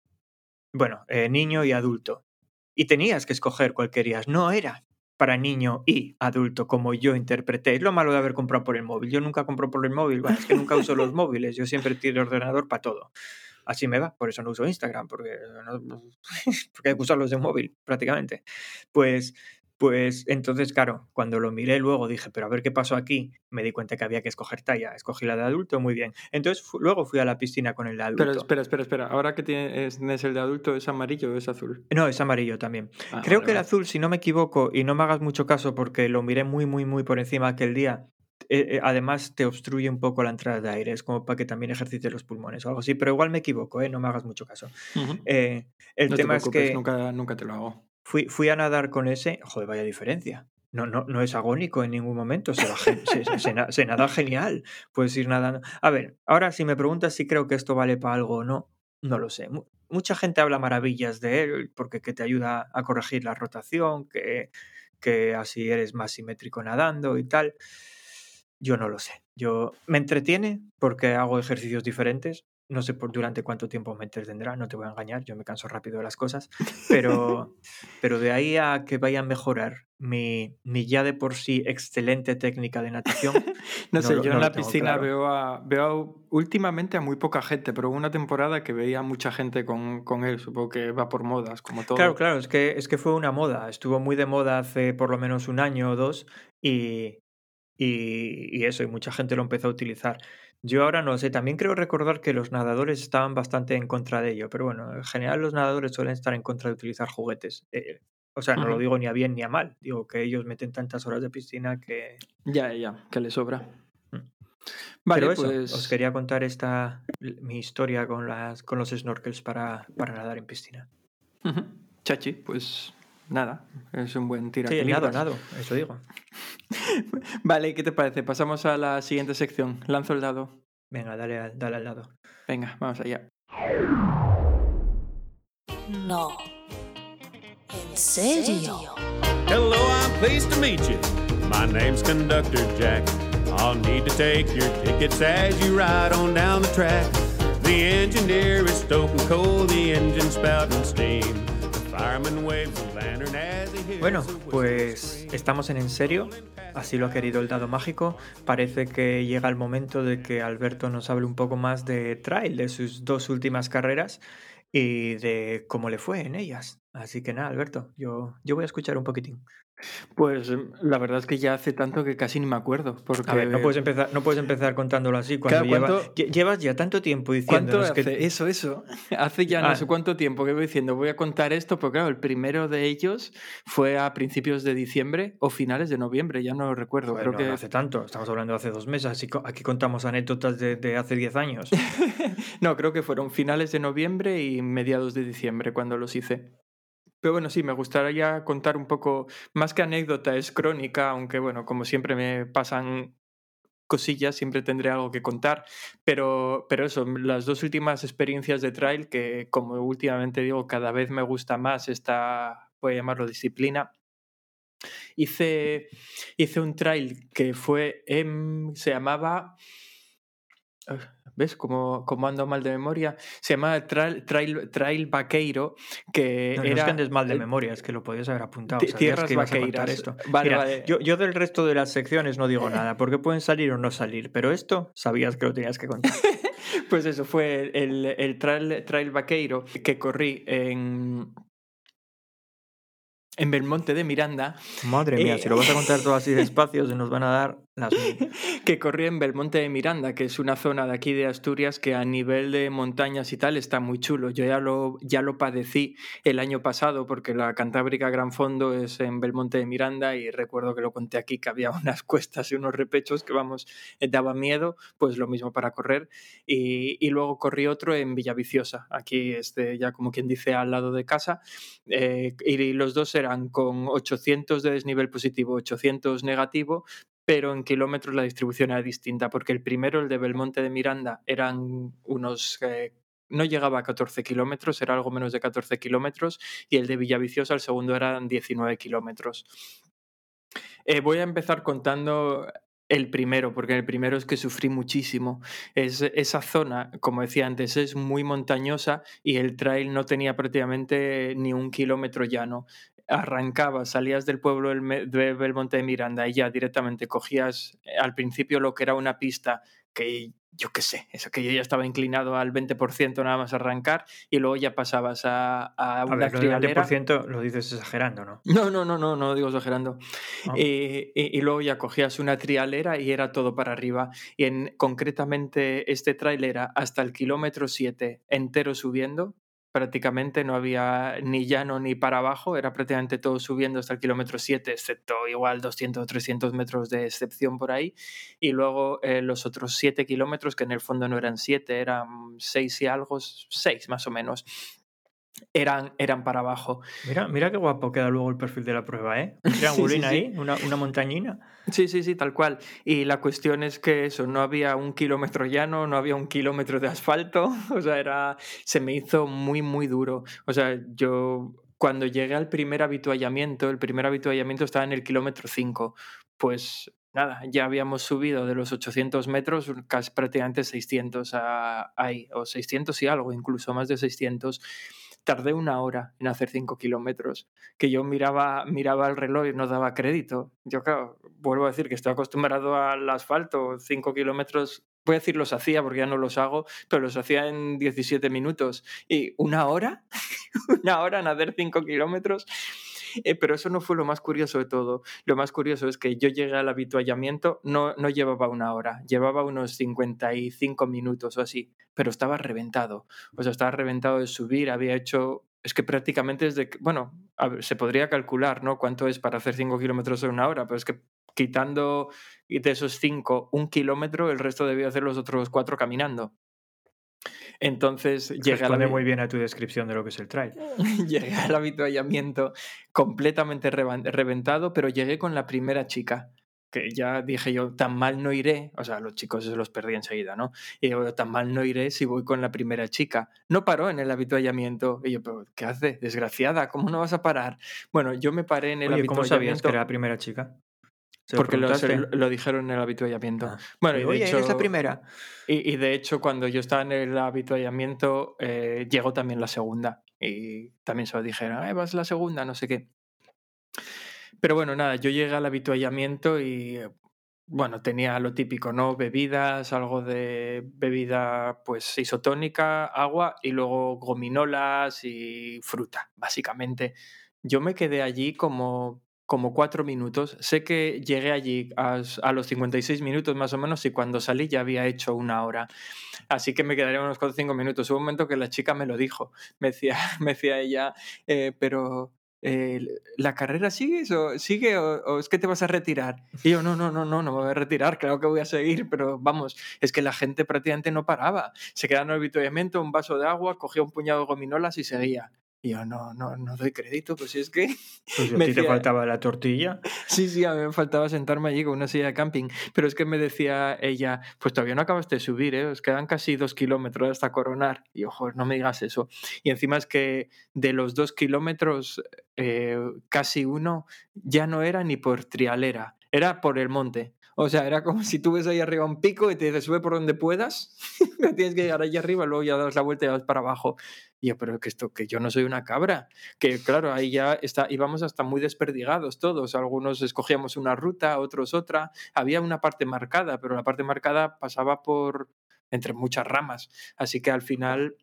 bueno, eh, niño y adulto. Y tenías que escoger cuál querías. No era para niño y adulto, como yo interpreté. Es lo malo de haber comprado por el móvil. Yo nunca compro por el móvil. Bueno, es que nunca uso los móviles. Yo siempre tiro el ordenador para todo. Así me va. Por eso no uso Instagram, porque, no- porque hay que usarlos de móvil, prácticamente. Pues, pues entonces, claro, cuando lo miré luego dije, pero a ver qué pasó aquí, me di cuenta que había que escoger talla. Escogí la de adulto, muy bien. Entonces luego fui a la piscina con el de adulto. Pero espera, espera, espera. Ahora que tienes, tienes el de adulto, ¿es amarillo o es azul? No, es amarillo también. Ah, Creo vale, que el vale. azul, si no me equivoco, y no me hagas mucho caso porque lo miré muy, muy, muy por encima aquel día, eh, eh, además te obstruye un poco la entrada de aire, es como para que también ejercites los pulmones o algo así, pero igual me equivoco, ¿eh? no me hagas mucho caso. Eh, el No te tema es que nunca, nunca te lo hago. fui, fui a nadar con ese, joder, vaya diferencia. No, no, no es agónico en ningún momento, se, nada genial, puedes ir nadando. A ver, ahora si me preguntas si creo que esto vale para algo o no, no lo sé. Mu- Mucha gente habla maravillas de él porque que te ayuda a corregir la rotación, que, que así eres más simétrico nadando y tal. Yo no lo sé. Yo me entretiene porque hago ejercicios diferentes. No sé por durante cuánto tiempo me entretendrá, no te voy a engañar, yo me canso rápido de las cosas, pero, pero de ahí a que vaya a mejorar mi, mi ya de por sí excelente técnica de natación, No, No sé, lo- yo no en la piscina claro. veo, a, veo últimamente a muy poca gente, pero hubo una temporada que veía mucha gente con, con él. Supongo que va por modas, como todo. Claro, claro, es que, es que fue una moda. Estuvo muy de moda hace por lo menos un año o dos y, y, y eso, y mucha gente lo empezó a utilizar. Yo ahora no sé, también creo recordar que los nadadores estaban bastante en contra de ello, pero bueno, en general los nadadores suelen estar en contra de utilizar juguetes. Eh, o sea, no lo digo ni a bien ni a mal, digo que ellos meten tantas horas de piscina que... Ya, ya, que le sobra. Mm. Vale, pero eso, pues. os quería contar esta, mi historia con, las, con los snorkels para, para nadar en piscina. Chachi, pues nada, es un buen tira Sí, nado, nado, eso digo. Vale, ¿qué te parece? Pasamos a la siguiente sección. Lanzo el dado. Venga, dale, al- dale al lado. Venga, vamos allá. No. ¿En serio? Hello, I'm pleased to meet you. My name's Conductor Jack. I'll need to take your tickets as you ride on down the track. The engineer is stoking coal, the engine spouting steam. Bueno, pues estamos en en serio, así lo ha querido el dado mágico. Parece que llega el momento de que Alberto nos hable un poco más de trail, de sus dos últimas carreras y de cómo le fue en ellas. Así que nada, Alberto, yo, yo voy a escuchar un poquitín. Pues em, la verdad es que ya hace tanto que casi ni me acuerdo. Porque... A ver, no puedes empezar, no puedes empezar contándolo así cuando Claro, lleva- ¿cuánto- lle- llevas ya tanto tiempo que Eso, eso. Hace ya no Ah. sé cuánto tiempo que voy diciendo, voy a contar esto, porque claro, el primero de ellos fue a principios de diciembre o finales de noviembre, ya no lo recuerdo. Joder, Creo que no hace tanto, estamos hablando de hace dos meses, así aquí contamos anécdotas de, de hace diez años. No, creo que fueron finales de noviembre y mediados de diciembre cuando los hice. Pero bueno, sí, me gustaría contar un poco, más que anécdota, es crónica, aunque bueno, como siempre me pasan cosillas, siempre tendré algo que contar. Pero, pero eso, las dos últimas experiencias de trail, que como últimamente digo, cada vez me gusta más esta, voy a llamarlo disciplina. Hice, hice un trail que fue, en, se llamaba ¿Ves cómo, cómo ando mal de memoria? Se llama Trail, trail, trail Vaqueiro, que No, no es que andes mal de memoria, es que lo podías haber apuntado. Tierras que ibas a contar vaqueiras. esto. Vale, Mira, vale. Yo, yo del resto de las secciones no digo nada, porque pueden salir o no salir, pero esto sabías que lo tenías que contar. Pues eso fue el, el trail, trail Vaqueiro que corrí en, en Belmonte de Miranda, Madre mía, Eh, si lo vas a contar todo así despacio, se nos van a dar las que corrí en Belmonte de Miranda, que es una zona de aquí de Asturias que a nivel de montañas y tal está muy chulo. Yo ya lo, ya lo padecí el año pasado porque la Cantábrica Gran Fondo es en Belmonte de Miranda y recuerdo que lo conté aquí que había unas cuestas y unos repechos que vamos, daba miedo, pues lo mismo para correr. Y, y luego corrí otro en Villaviciosa, aquí este, ya como quien dice al lado de casa, eh, y los dos eran con 800 de desnivel positivo, 800 negativo, pero en kilómetros la distribución era distinta, porque el primero, el de Belmonte de Miranda, eran unos... eh, no llegaba a 14 kilómetros, era algo menos de 14 kilómetros, y el de Villaviciosa, el segundo, eran 19 kilómetros. Eh, voy a empezar contando el primero, porque el primero es que sufrí muchísimo. Es, esa zona, como decía antes, es muy montañosa y el trail no tenía prácticamente ni un kilómetro llano. Arrancabas, salías del pueblo de Belmonte de Miranda y ya directamente cogías eh, al principio lo que era una pista que yo qué sé, eso que yo ya estaba inclinado al 20% nada más arrancar y luego ya pasabas a, a A una ver, lo del trialera. 20% lo dices exagerando, ¿no? No, no, no, no, no lo digo exagerando. Ah. Eh, y, y luego ya cogías una trialera y era todo para arriba. Y en, concretamente este trail era hasta el kilómetro 7 entero subiendo. Prácticamente, no había ni llano ni para abajo, era prácticamente todo subiendo hasta el kilómetro 7, excepto igual 200 o 300 metros de excepción por ahí, y luego eh, los otros 7 kilómetros, que en el fondo no eran 7, eran 6 y algo, 6 más o menos, eran, eran para abajo. Mira, mira qué guapo queda luego el perfil de la prueba, ¿eh? Un triangulín ahí, una, una montañina. Sí, sí, sí, tal cual. Y la cuestión es que eso, no había un kilómetro llano, no había un kilómetro de asfalto, o sea, era, se me hizo muy, muy duro. O sea, yo cuando llegué al primer habituallamiento, el primer habituallamiento estaba en el kilómetro 5, pues nada, ya habíamos subido de los 800 metros casi prácticamente 600 a, ahí, o 600 y algo, incluso más de 600 tardé una hora en hacer 5 kilómetros, que yo miraba, miraba el reloj y no daba crédito. Yo, claro, vuelvo a decir que estoy acostumbrado al asfalto, 5 kilómetros, voy a decir los hacía porque ya no los hago, pero los hacía en 17 minutos. ¿Y una hora? ¿Una hora en hacer 5 kilómetros? Eh, pero eso no fue lo más curioso de todo. Lo más curioso es que yo llegué al habituallamiento, no, no llevaba una hora, llevaba unos 55 minutos o así, pero estaba reventado. O sea, estaba reventado de subir, había hecho es que prácticamente desde, bueno, se podría calcular, ¿no? Cuánto es para hacer 5 kilómetros en una hora, pero es que quitando de esos 5 un kilómetro, el resto debía hacer los otros 4 caminando. Entonces llegué Responde muy bien a tu descripción de lo que es el trail. llegué al habituallamiento completamente reventado, pero llegué con la primera chica que ya dije yo, tan mal no iré, o sea, los chicos se los perdí enseguida, ¿no? Y yo, tan mal no iré si voy con la primera chica. No paró en el habituallamiento. Y yo, pero ¿qué hace? Desgraciada, ¿cómo no vas a parar? Bueno, yo me paré en el Oye, habituallamiento. ¿cómo sabías que era la primera chica? ¿Se Porque lo, preguntaste? se- lo dijeron en el habituallamiento. Ah. Bueno, y de Oye, hecho, eres la primera. Y, y de hecho, cuando yo estaba en el habituallamiento, eh, llegó también la segunda. Y también se lo dijeron, "Eh, vas la segunda, no sé qué. Pero bueno, nada, yo llegué al habituallamiento y, bueno, tenía lo típico, ¿no? Bebidas, algo de bebida, pues, isotónica, agua y luego gominolas y fruta, básicamente. Yo me quedé allí como, como cuatro minutos. Sé que llegué allí a, a los 56 minutos más o menos y cuando salí ya había hecho una hora. Así que me quedaría unos 4 o 5 minutos. Hubo un momento que la chica me lo dijo. Me decía, me decía ella, eh, pero eh, ¿la carrera sigues o sigue o, es que te vas a retirar? Y yo, no, no, no, no, no me voy a retirar, claro que voy a seguir, pero vamos, es que la gente prácticamente no paraba. Se quedaba en un vaso de agua, cogía un puñado de gominolas y seguía. Y yo, no, no, no doy crédito, pues si es que... Pues si a me ti te faltaba la tortilla. Sí, sí, a mí me faltaba sentarme allí con una silla de camping. Pero es que me decía ella, pues todavía no acabaste de subir, ¿eh? Os quedan casi dos kilómetros hasta coronar. Y ojo, no me digas eso. Y encima es que de los dos kilómetros, eh, casi uno ya no era ni por trialera, era por el monte. O sea, era como si tú ves ahí arriba un pico y te dices, sube por donde puedas, tienes que llegar allí arriba, luego ya das la vuelta y vas para abajo. Y yo, pero que esto, que yo no soy una cabra. Que claro, ahí ya está, íbamos hasta muy desperdigados todos. Algunos escogíamos una ruta, otros otra. Había una parte marcada, pero la parte marcada pasaba por entre muchas ramas. Así que al final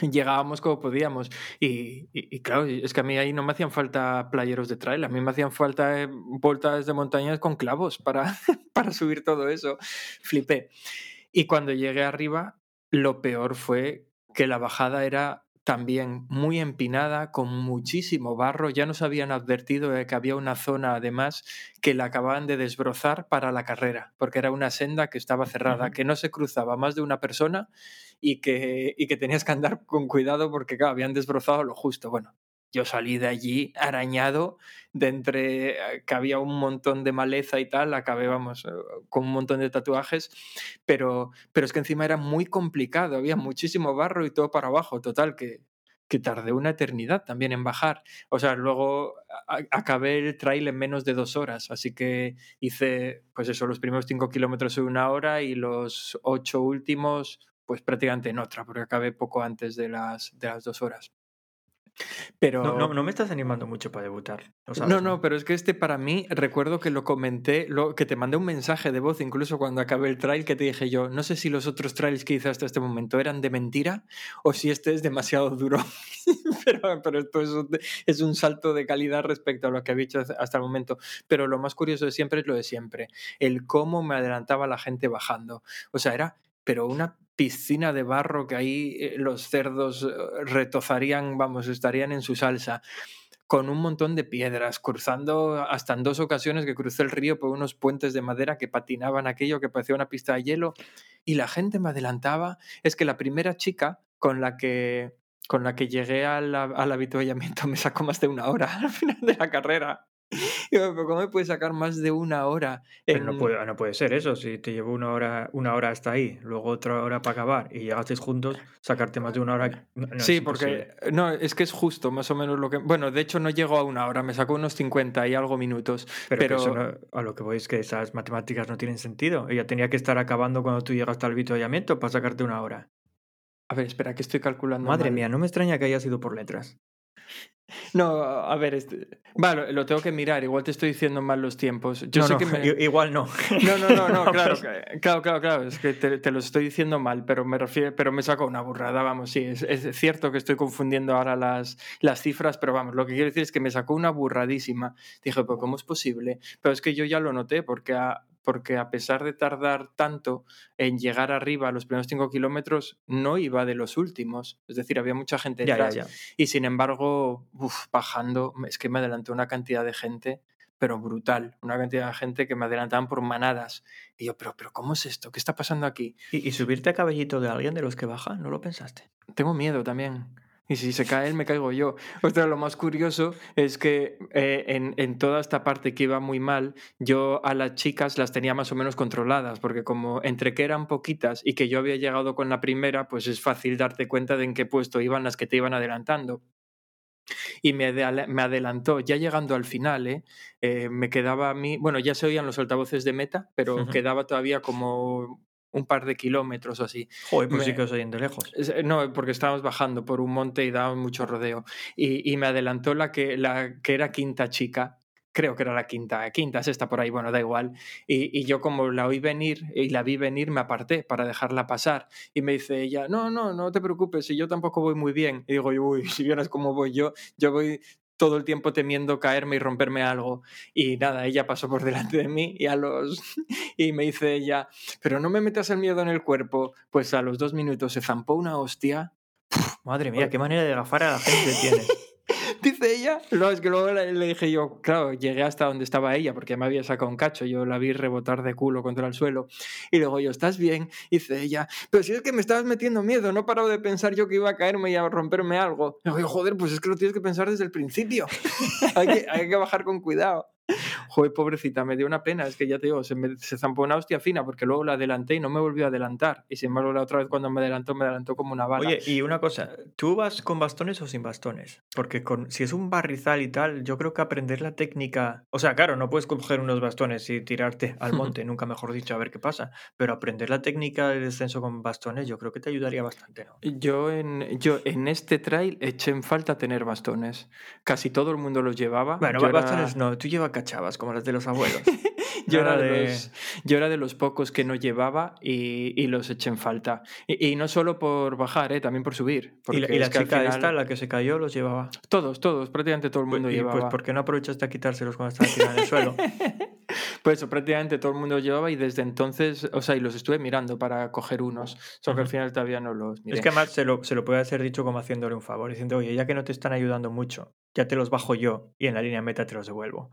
llegábamos como podíamos. Y, y- claro, es que a mí ahí no me hacían falta playeros de trail, a mí me hacían falta eh, vueltas de montañas con clavos para, para subir todo eso. Flipé. Y cuando llegué arriba, lo peor fue que la bajada era también muy empinada, con muchísimo barro. Ya nos habían advertido de que había una zona, además, que la acababan de desbrozar para la carrera, porque era una senda que estaba cerrada, que no se cruzaba más de una persona y que, y que tenías que andar con cuidado porque, claro, habían desbrozado lo justo. Bueno, yo salí de allí arañado, de entre eh, que había un montón de maleza y tal, acabé, vamos, eh, con un montón de tatuajes, pero, pero es que encima era muy complicado, había muchísimo barro y todo para abajo, total, que, que tardé una eternidad también en bajar. O sea, luego acabé el trail en menos de dos horas, así que hice, pues eso, los primeros cinco kilómetros en una hora y los ocho últimos, pues prácticamente en otra, porque acabé poco antes de las, de las dos horas. Pero... No, no, no me estás animando mucho para debutar. sabes, No, no, pero es que este para mí, recuerdo que lo comenté, lo, que te mandé un mensaje de voz incluso cuando acabé el trail que te dije yo, no sé si los otros trails que hice hasta este momento eran de mentira o si este es demasiado duro. pero, pero esto es un, es un salto de calidad respecto a lo que había hecho hasta el momento. Pero lo más curioso de siempre es lo de siempre, el cómo me adelantaba la gente bajando. O sea, era pero una piscina de barro que ahí eh, los cerdos eh, retozarían, vamos, estarían en su salsa con un montón de piedras, cruzando hasta en dos ocasiones que crucé el río por unos puentes de madera que patinaban aquello que parecía una pista de hielo y la gente me adelantaba. Es que la primera chica con la que con la que llegué al, al avituallamiento me sacó más de una hora al final de la carrera. pero ¿cómo me puede sacar más de una hora? no, puede, no puede ser eso, si te llevo una hora, una hora hasta ahí, luego otra hora para acabar y llegasteis juntos, sacarte más de una hora. sí, porque no, es que es justo, más o menos lo que. Bueno, de hecho no llegó a una hora, me sacó unos 50 y algo minutos. Pero, a lo que voy es que esas matemáticas no tienen sentido. Ella tenía que estar acabando cuando tú llegaste al avituallamiento para sacarte una hora. A ver, espera, que estoy calculando. Madre mía, no me extraña que haya sido por letras. No, a ver, este... vale, lo tengo que mirar, igual te estoy diciendo mal los tiempos. Yo sé que Igual no. No, no, no, claro, claro, claro, claro, es que te, te, lo estoy diciendo mal, pero me refiero, pero me saco una burrada, vamos, sí, es, es, cierto que estoy confundiendo ahora las, las cifras, pero vamos, lo que quiero decir es que me sacó una burradísima. Dije, pues ¿cómo es posible? Pero es que yo ya lo noté, porque a, porque a pesar de tardar tanto en llegar arriba a los primeros cinco kilómetros, no iba de los últimos. Es decir, había mucha gente detrás. Y sin embargo, bajando, es que me adelantó una cantidad de gente, pero brutal. Una cantidad de gente que me adelantaban por manadas. Y yo, pero, pero ¿cómo es esto? ¿Qué está pasando aquí? ¿Y, y subirte a cabellito de alguien de los que baja? ¿No lo pensaste? Tengo miedo también. Y si se cae él, me caigo yo. O sea, lo más curioso es que eh, en, en, toda esta parte que iba muy mal, yo a las chicas las tenía más o menos controladas, porque como entre que eran poquitas y que yo había llegado con la primera, pues es fácil darte cuenta de en qué puesto iban las que te iban adelantando. Y me, me adelantó, ya llegando al final, ¿eh? Eh, me quedaba a mí, bueno, ya se oían los altavoces de meta, pero quedaba todavía como un par de kilómetros o así. Joder, pues sí que os de lejos. Eh, no, porque estábamos bajando por un monte y daba mucho rodeo. Y, y, me adelantó la que, la que era quinta chica. Creo que era la quinta, quinta, sexta por ahí, bueno, da igual. Y, y, yo como la oí venir y la vi venir, me aparté para dejarla pasar. Y me dice ella, no, no, no te preocupes, si yo tampoco voy muy bien. Y digo, uy, si vieras cómo voy yo, yo voy todo el tiempo temiendo caerme y romperme algo. Y nada, ella pasó por delante de mí y a los y me dice ella, pero no me metas el miedo en el cuerpo. Pues a los dos minutos se zampó una hostia. Madre mía, qué manera de gafar a la gente tiene. Dice ella. No, es que luego le, dije yo, claro, llegué hasta donde estaba ella porque me había sacado un cacho. Yo la vi rebotar de culo contra el suelo. Y luego yo, ¿estás bien? Dice ella, pero si es que me estabas metiendo miedo, no parado de pensar yo que iba a caerme y a romperme algo. Y digo, joder, pues es que lo tienes que pensar desde el principio. hay, que, hay que bajar con cuidado. Joder, pobrecita, me dio una pena. Es que ya te digo, se, me, se zampó una hostia fina porque luego la adelanté y no me volvió a adelantar. Y sin embargo, la otra vez cuando me adelantó, me adelantó como una bala. Oye, y una cosa, ¿tú vas con bastones o sin bastones? Porque con, si es un barrizal y tal, yo creo que aprender la técnica. O sea, claro, no puedes coger unos bastones y tirarte al monte, nunca mejor dicho, a ver qué pasa. Pero aprender la técnica de descenso con bastones, yo creo que te ayudaría bastante, ¿no? Yo en, yo en este trail eché en falta tener bastones. Casi todo el mundo los llevaba. Bueno, bastones no, tú llevas cachavas, como las de los abuelos. yo, era de... Los, yo, era de... los, pocos que no llevaba y, y los eché en falta. Y, y, no solo por bajar, ¿eh? también por subir. ¿Y la, y la chica final... esta, la que se cayó, los llevaba? Todos, todos, prácticamente todo el mundo pues, llevaba. Pues ¿por qué no aprovechaste a quitárselos cuando estaban tirados en el suelo? pues eso, prácticamente todo el mundo llevaba y desde entonces, o sea, y los estuve mirando para coger unos, solo que al final todavía no los miré. Es que además se lo, se lo puede hacer dicho como haciéndole un favor, diciendo, oye, ya que no te están ayudando mucho, ya te los bajo yo y en la línea meta te los devuelvo.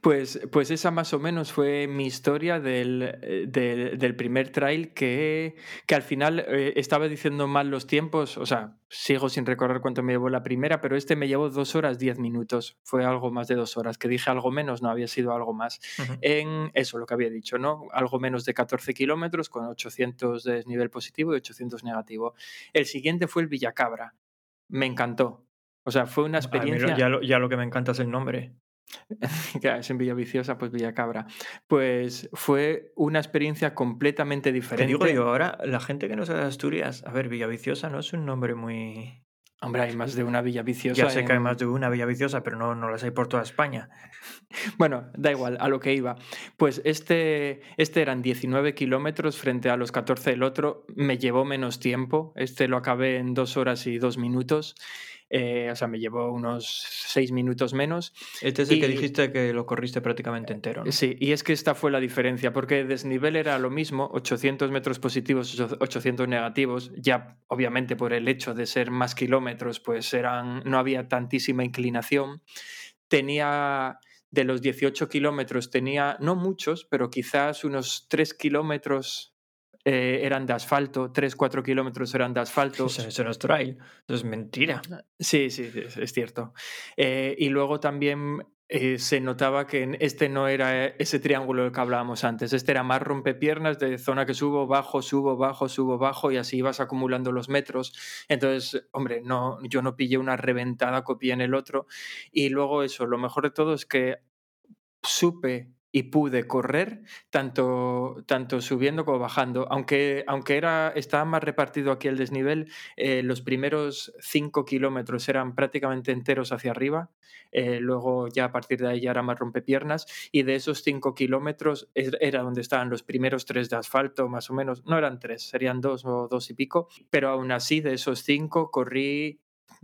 Pues, pues esa más o menos fue mi historia del, eh, del, del primer trail que, que al final eh, estaba diciendo mal los tiempos, o sea, sigo sin recordar cuánto me llevó la primera, pero este me llevó dos horas diez minutos, fue algo más de dos horas, que dije algo menos, no había sido algo más. Uh -huh. En eso, lo que había dicho, ¿no? Algo menos de 14 kilómetros con 800 de nivel positivo y 800 negativo. El siguiente fue el Villacabra, me encantó. O sea, fue una experiencia... Mí, ya, lo, ya lo que me encanta es el nombre. es en Villaviciosa, pues Villacabra. Pues fue una experiencia completamente diferente. Te digo yo, ahora la gente que no sabe de Asturias, a ver, Villaviciosa no es un nombre muy. Hombre, hay más de una Villa Viciosa. Ya sé en... que hay más de una Villa Viciosa, pero no, no las hay por toda España. bueno, da igual, a lo que iba. Pues este, este eran 19 kilómetros frente a los 14 del otro. Me llevó menos tiempo. Este lo acabé en dos horas y dos minutos. Eh, o sea, me llevó unos seis minutos menos. Este es el que dijiste que lo corriste prácticamente entero, ¿no? Sí, y es que esta fue la diferencia, porque desnivel era lo mismo, 800 metros positivos, ocho- 800 negativos, ya obviamente por el hecho de ser más kilómetros, pues eran, no había tantísima inclinación. Tenía, de los 18 kilómetros, tenía, no muchos, pero quizás unos 3 kilómetros eh, eran de asfalto, 3, 4 kilómetros eran de asfalto. Eso, eso no es trail, eso es mentira. Sí, sí, sí, es, es cierto. Eh, y luego también eh, se notaba que este no era ese triángulo del que hablábamos antes. Este era más rompepiernas de zona que subo, bajo, subo, bajo, subo, bajo y así ibas acumulando los metros. Entonces, hombre, no, yo no pillé una reventada, copié en el otro. Y luego eso, lo mejor de todo es que supe y pude correr tanto, tanto subiendo como bajando. Aunque, aunque era, estaba más repartido aquí el desnivel, eh, los primeros 5 kilómetros eran prácticamente enteros hacia arriba. eh, luego ya a partir de ahí ya era más rompepiernas. Y de esos 5 kilómetros era donde estaban los primeros tres de asfalto, más o menos. No eran tres, serían dos o dos y pico. Pero aún así, de esos cinco corrí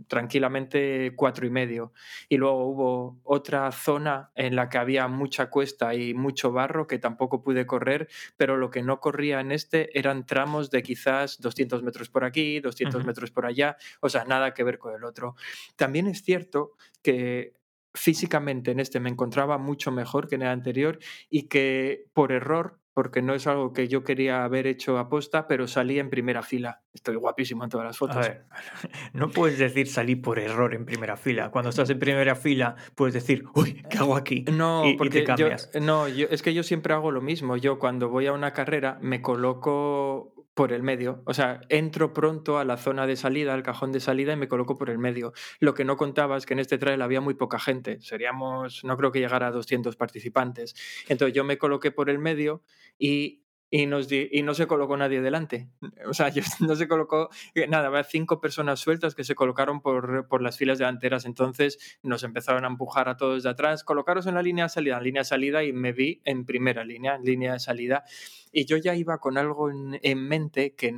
tranquilamente cuatro y medio. Y luego hubo otra zona en la que había mucha cuesta y mucho barro que tampoco pude correr, pero lo que no corría en este eran tramos de quizás 200 metros por aquí, 200 Ujú. metros por allá, o sea, nada que ver con el otro. También es cierto que físicamente en este me encontraba mucho mejor que en el anterior y que por error, porque no es algo que yo quería haber hecho aposta, pero salí en primera fila. Estoy guapísimo en todas las A fotos. ver, no puedes decir salí por error en primera fila. Cuando estás en primera fila, puedes decir, uy, ¿qué hago aquí? No, Y- y te porque yo, cambias. no, yo, es que yo siempre hago lo mismo. Yo cuando voy a una carrera me coloco por el medio. O sea, entro pronto a la zona de salida, al cajón de salida y me coloco por el medio. Lo que no contaba es que en este trail había muy poca gente. Seríamos, no creo que llegara a 200 participantes. Entonces yo me coloqué por el medio y... Y, no se colocó nadie delante. O sea, no se colocó eh, nada, había cinco personas sueltas que se colocaron por, por las filas delanteras. Entonces nos empezaron a empujar a todos de atrás, colocaros en la línea de salida, en línea de salida, y me vi en primera línea, en línea de salida. Y yo ya iba con algo en, en mente que,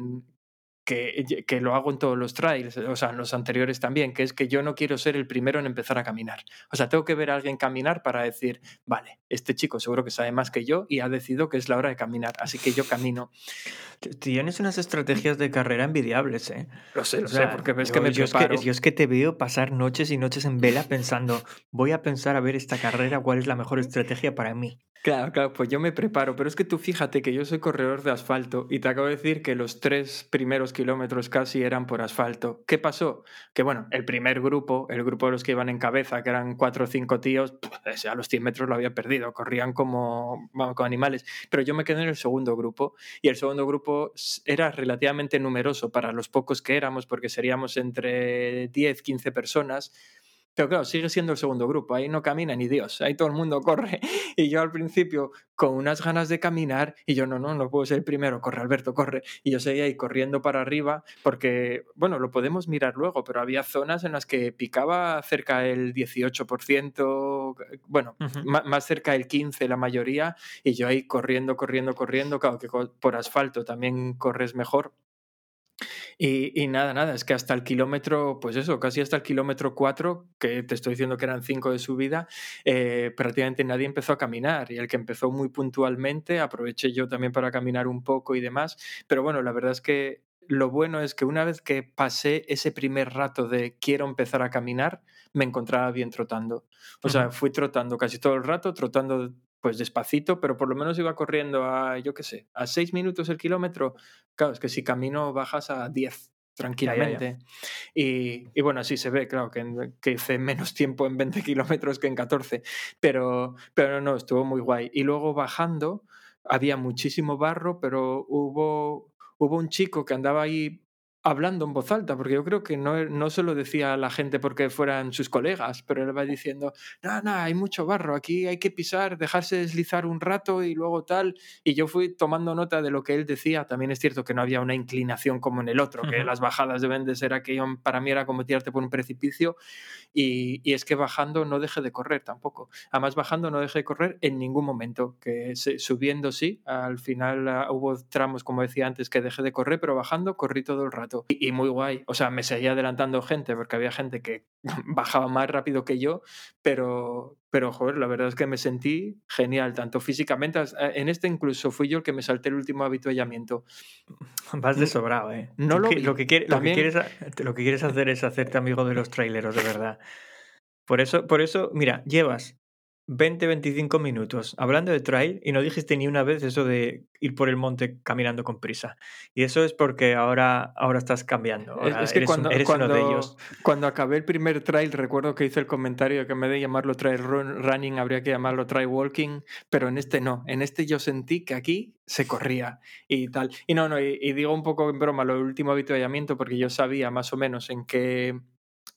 que, que lo hago en todos los trails, o sea, en los anteriores también, que es que yo no quiero ser el primero en empezar a caminar. O sea, tengo que ver a alguien caminar para decir, vale, este chico seguro que sabe más que yo y ha decidido que es la hora de caminar, así que yo camino. Tienes unas estrategias de carrera envidiables, ¿eh? Lo sé, lo O sea, sé, porque ves yo- que me yo es preparo. yo es que te veo pasar noches y noches en vela pensando, voy a pensar a ver esta carrera, cuál es la mejor estrategia para mí. Claro, claro, pues yo me preparo, pero es que tú fíjate que yo soy corredor de asfalto y te acabo de decir que los tres primeros kilómetros casi eran por asfalto. ¿Qué pasó? Que bueno, el primer grupo, el grupo de los que iban en cabeza, que eran cuatro o cinco tíos, pf, ese a los 100 metros lo había perdido, corrían como, vamos, como animales, pero yo me quedé en el segundo grupo y el segundo grupo era relativamente numeroso para los pocos que éramos, porque seríamos entre 10, 15 personas. Pero claro, sigue siendo el segundo grupo, ahí no camina ni Dios, ahí todo el mundo corre. Y yo al principio con unas ganas de caminar y yo no, no, no puedo ser el primero, corre Alberto, corre. Y yo seguía ahí corriendo para arriba porque, bueno, lo podemos mirar luego, pero había zonas en las que picaba cerca del 18%, bueno, Ujú. má- más cerca del 15% la mayoría, y yo ahí corriendo, corriendo, corriendo, claro que por asfalto también corres mejor. Y, y nada, nada, es que hasta el kilómetro, pues eso, casi hasta el kilómetro 4, que te estoy diciendo que eran 5 de subida, eh, prácticamente nadie empezó a caminar. Y el que empezó muy puntualmente, aproveché yo también para caminar un poco y demás. Pero bueno, la verdad es que lo bueno es que una vez que pasé ese primer rato de quiero empezar a caminar, me encontraba bien trotando. O sea, fui trotando casi todo el rato, trotando pues despacito, pero por lo menos iba corriendo a, yo qué sé, a 6 minutos el kilómetro. Claro, es que si camino bajas a 10 tranquilamente. Y, y bueno, así se ve, claro, que, que hice menos tiempo en 20 kilómetros que en 14, pero, pero no, estuvo muy guay. Y luego bajando, había muchísimo barro, pero hubo, hubo un chico que andaba ahí hablando en voz alta, porque yo creo que no, no se lo decía a la gente porque fueran sus colegas, pero él va diciendo, no, no, hay mucho barro, aquí hay que pisar, dejarse deslizar un rato y luego tal. Y yo fui tomando nota de lo que él decía. También es cierto que no había una inclinación como en el otro, que las bajadas deben de ser aquello, para mí era como tirarte por un precipicio. Y, es que bajando no deje de correr tampoco. Además, bajando no deje de correr en ningún momento. Que subiendo sí, al final ah, hubo tramos, como decía antes, que dejé de correr, pero bajando corrí todo el rato. Y, y muy guay. O sea, me seguía adelantando gente porque había gente que bajaba más rápido que yo, pero, pero joder, la verdad es que me sentí genial, tanto físicamente, eh, en este incluso fui yo el que me salté el último habituallamiento. Vas de sobrado, ¿eh? no lo que- lo, que quiere- lo, que También- quieres, lo que quieres hacer es hacerte amigo de los traileros, de verdad. Por eso, por eso, mira, llevas 20-25 minutos hablando de trail y no dijiste ni una vez eso de ir por el monte caminando con prisa. Y eso es porque ahora, ahora estás cambiando. Es- ahora es que eres, un- cuando, eres cuando, uno de ellos. cuando acabé el primer trail, recuerdo que hice el comentario de que en vez de llamarlo trail run- running habría que llamarlo trail walking, pero en este no. En este yo sentí que aquí se corría y tal. Y no, no, y, y digo un poco en broma lo último habituallamiento porque yo sabía más o menos en qué,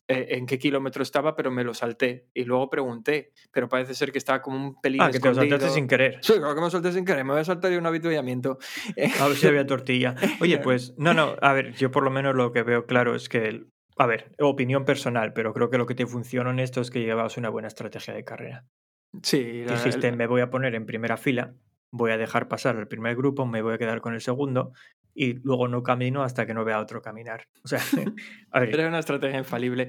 en qué kilómetro estaba, pero me lo salté. Y luego pregunté, pero parece ser que estaba como un pelín Ah, que te lo saltaste sin querer. Sí, claro que me salté sin querer, me voy a saltar yo un habituallamiento. A ver si había tortilla. Oye, pues, no, no, a ver, yo por lo menos lo que veo claro es que, a ver, opinión personal, pero creo que lo que te funcionó en esto es que llevabas una buena estrategia de carrera. Sí, la- Dijiste, me voy a poner en primera fila, voy a dejar pasar al primer grupo, me voy a quedar con el segundo y luego no camino hasta que no vea a otro caminar. O sea, a ver, Era una estrategia infalible.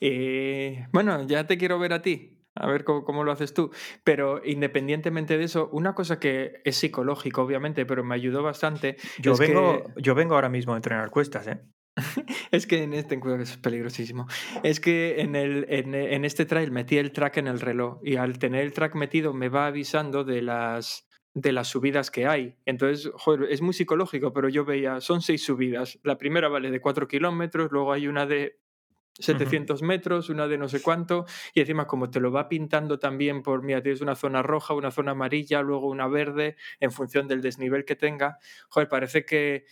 Y, bueno, ya te quiero ver a ti. A ver cómo, cómo lo haces tú. Pero independientemente de eso, una cosa que es psicológico, obviamente, pero me ayudó bastante. yo vengo, que- yo vengo ahora mismo a entrenar cuestas, ¿eh? Es que en este, eso es peligrosísimo. Es que en, el, en, en este trail metí el track en el reloj y al tener el track metido me va avisando de las, de las subidas que hay. Entonces, joder, es muy psicológico, pero yo veía, son seis subidas. La primera vale de cuatro kilómetros, luego hay una de 700 metros, una de no sé cuánto, y encima como te lo va pintando también por, mira, tienes una zona roja, una zona amarilla, luego una verde, en función del desnivel que tenga, joder, parece que,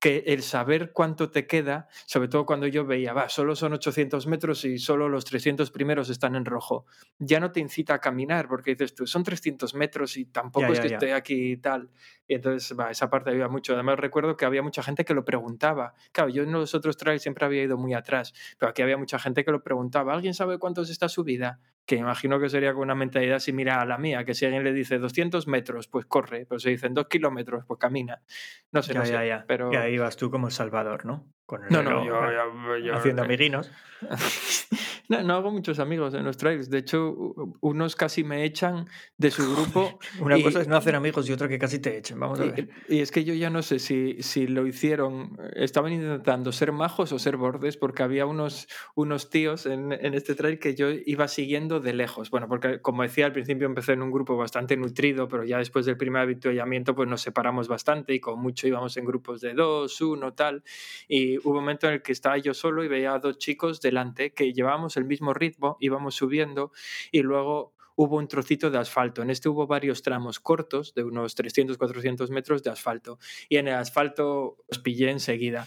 que el saber cuánto te queda, sobre todo cuando yo veía, va, solo son 800 metros y solo los 300 primeros están en rojo, ya no te incita a caminar, porque dices tú, son 300 metros y tampoco Ya, es ya, que ya. esté aquí y tal. Y entonces, va, esa parte ayuda mucho. Además, recuerdo que había mucha gente que lo preguntaba. Claro, yo en los otros trails siempre había ido muy atrás, pero aquí había mucha gente que lo preguntaba. ¿Alguien sabe cuánto es esta subida? Que imagino que sería con una mentalidad similar a la mía, que si alguien le dice 200 metros, pues corre, pero si dicen 2 kilómetros, pues camina. No sé, Ya, no ya, sé, ya. pero... Y ahí vas tú como el Salvador, ¿no? Con el No, no, reloj, yo, yo- yo- haciendo amiguinos. no, no hago muchos amigos en los trails. De hecho, unos casi me echan de su grupo. Una y- cosa es no hacer amigos y otra que casi te echen. Vamos a ver. Y, es que yo ya no sé si, si lo hicieron, estaban intentando ser majos o ser bordes, porque había unos, unos tíos en, en este trail que yo iba siguiendo de lejos. Bueno, porque como decía al principio empecé en un grupo bastante nutrido, pero ya después del primer avituallamiento pues nos separamos bastante y con mucho íbamos en grupos de dos, uno, tal. Y hubo un momento en el que estaba yo solo y veía a dos chicos delante que llevábamos el mismo ritmo, íbamos subiendo y luego hubo un trocito de asfalto. En este hubo varios tramos cortos de unos 300, 400 metros de asfalto. Y en el asfalto los pillé enseguida.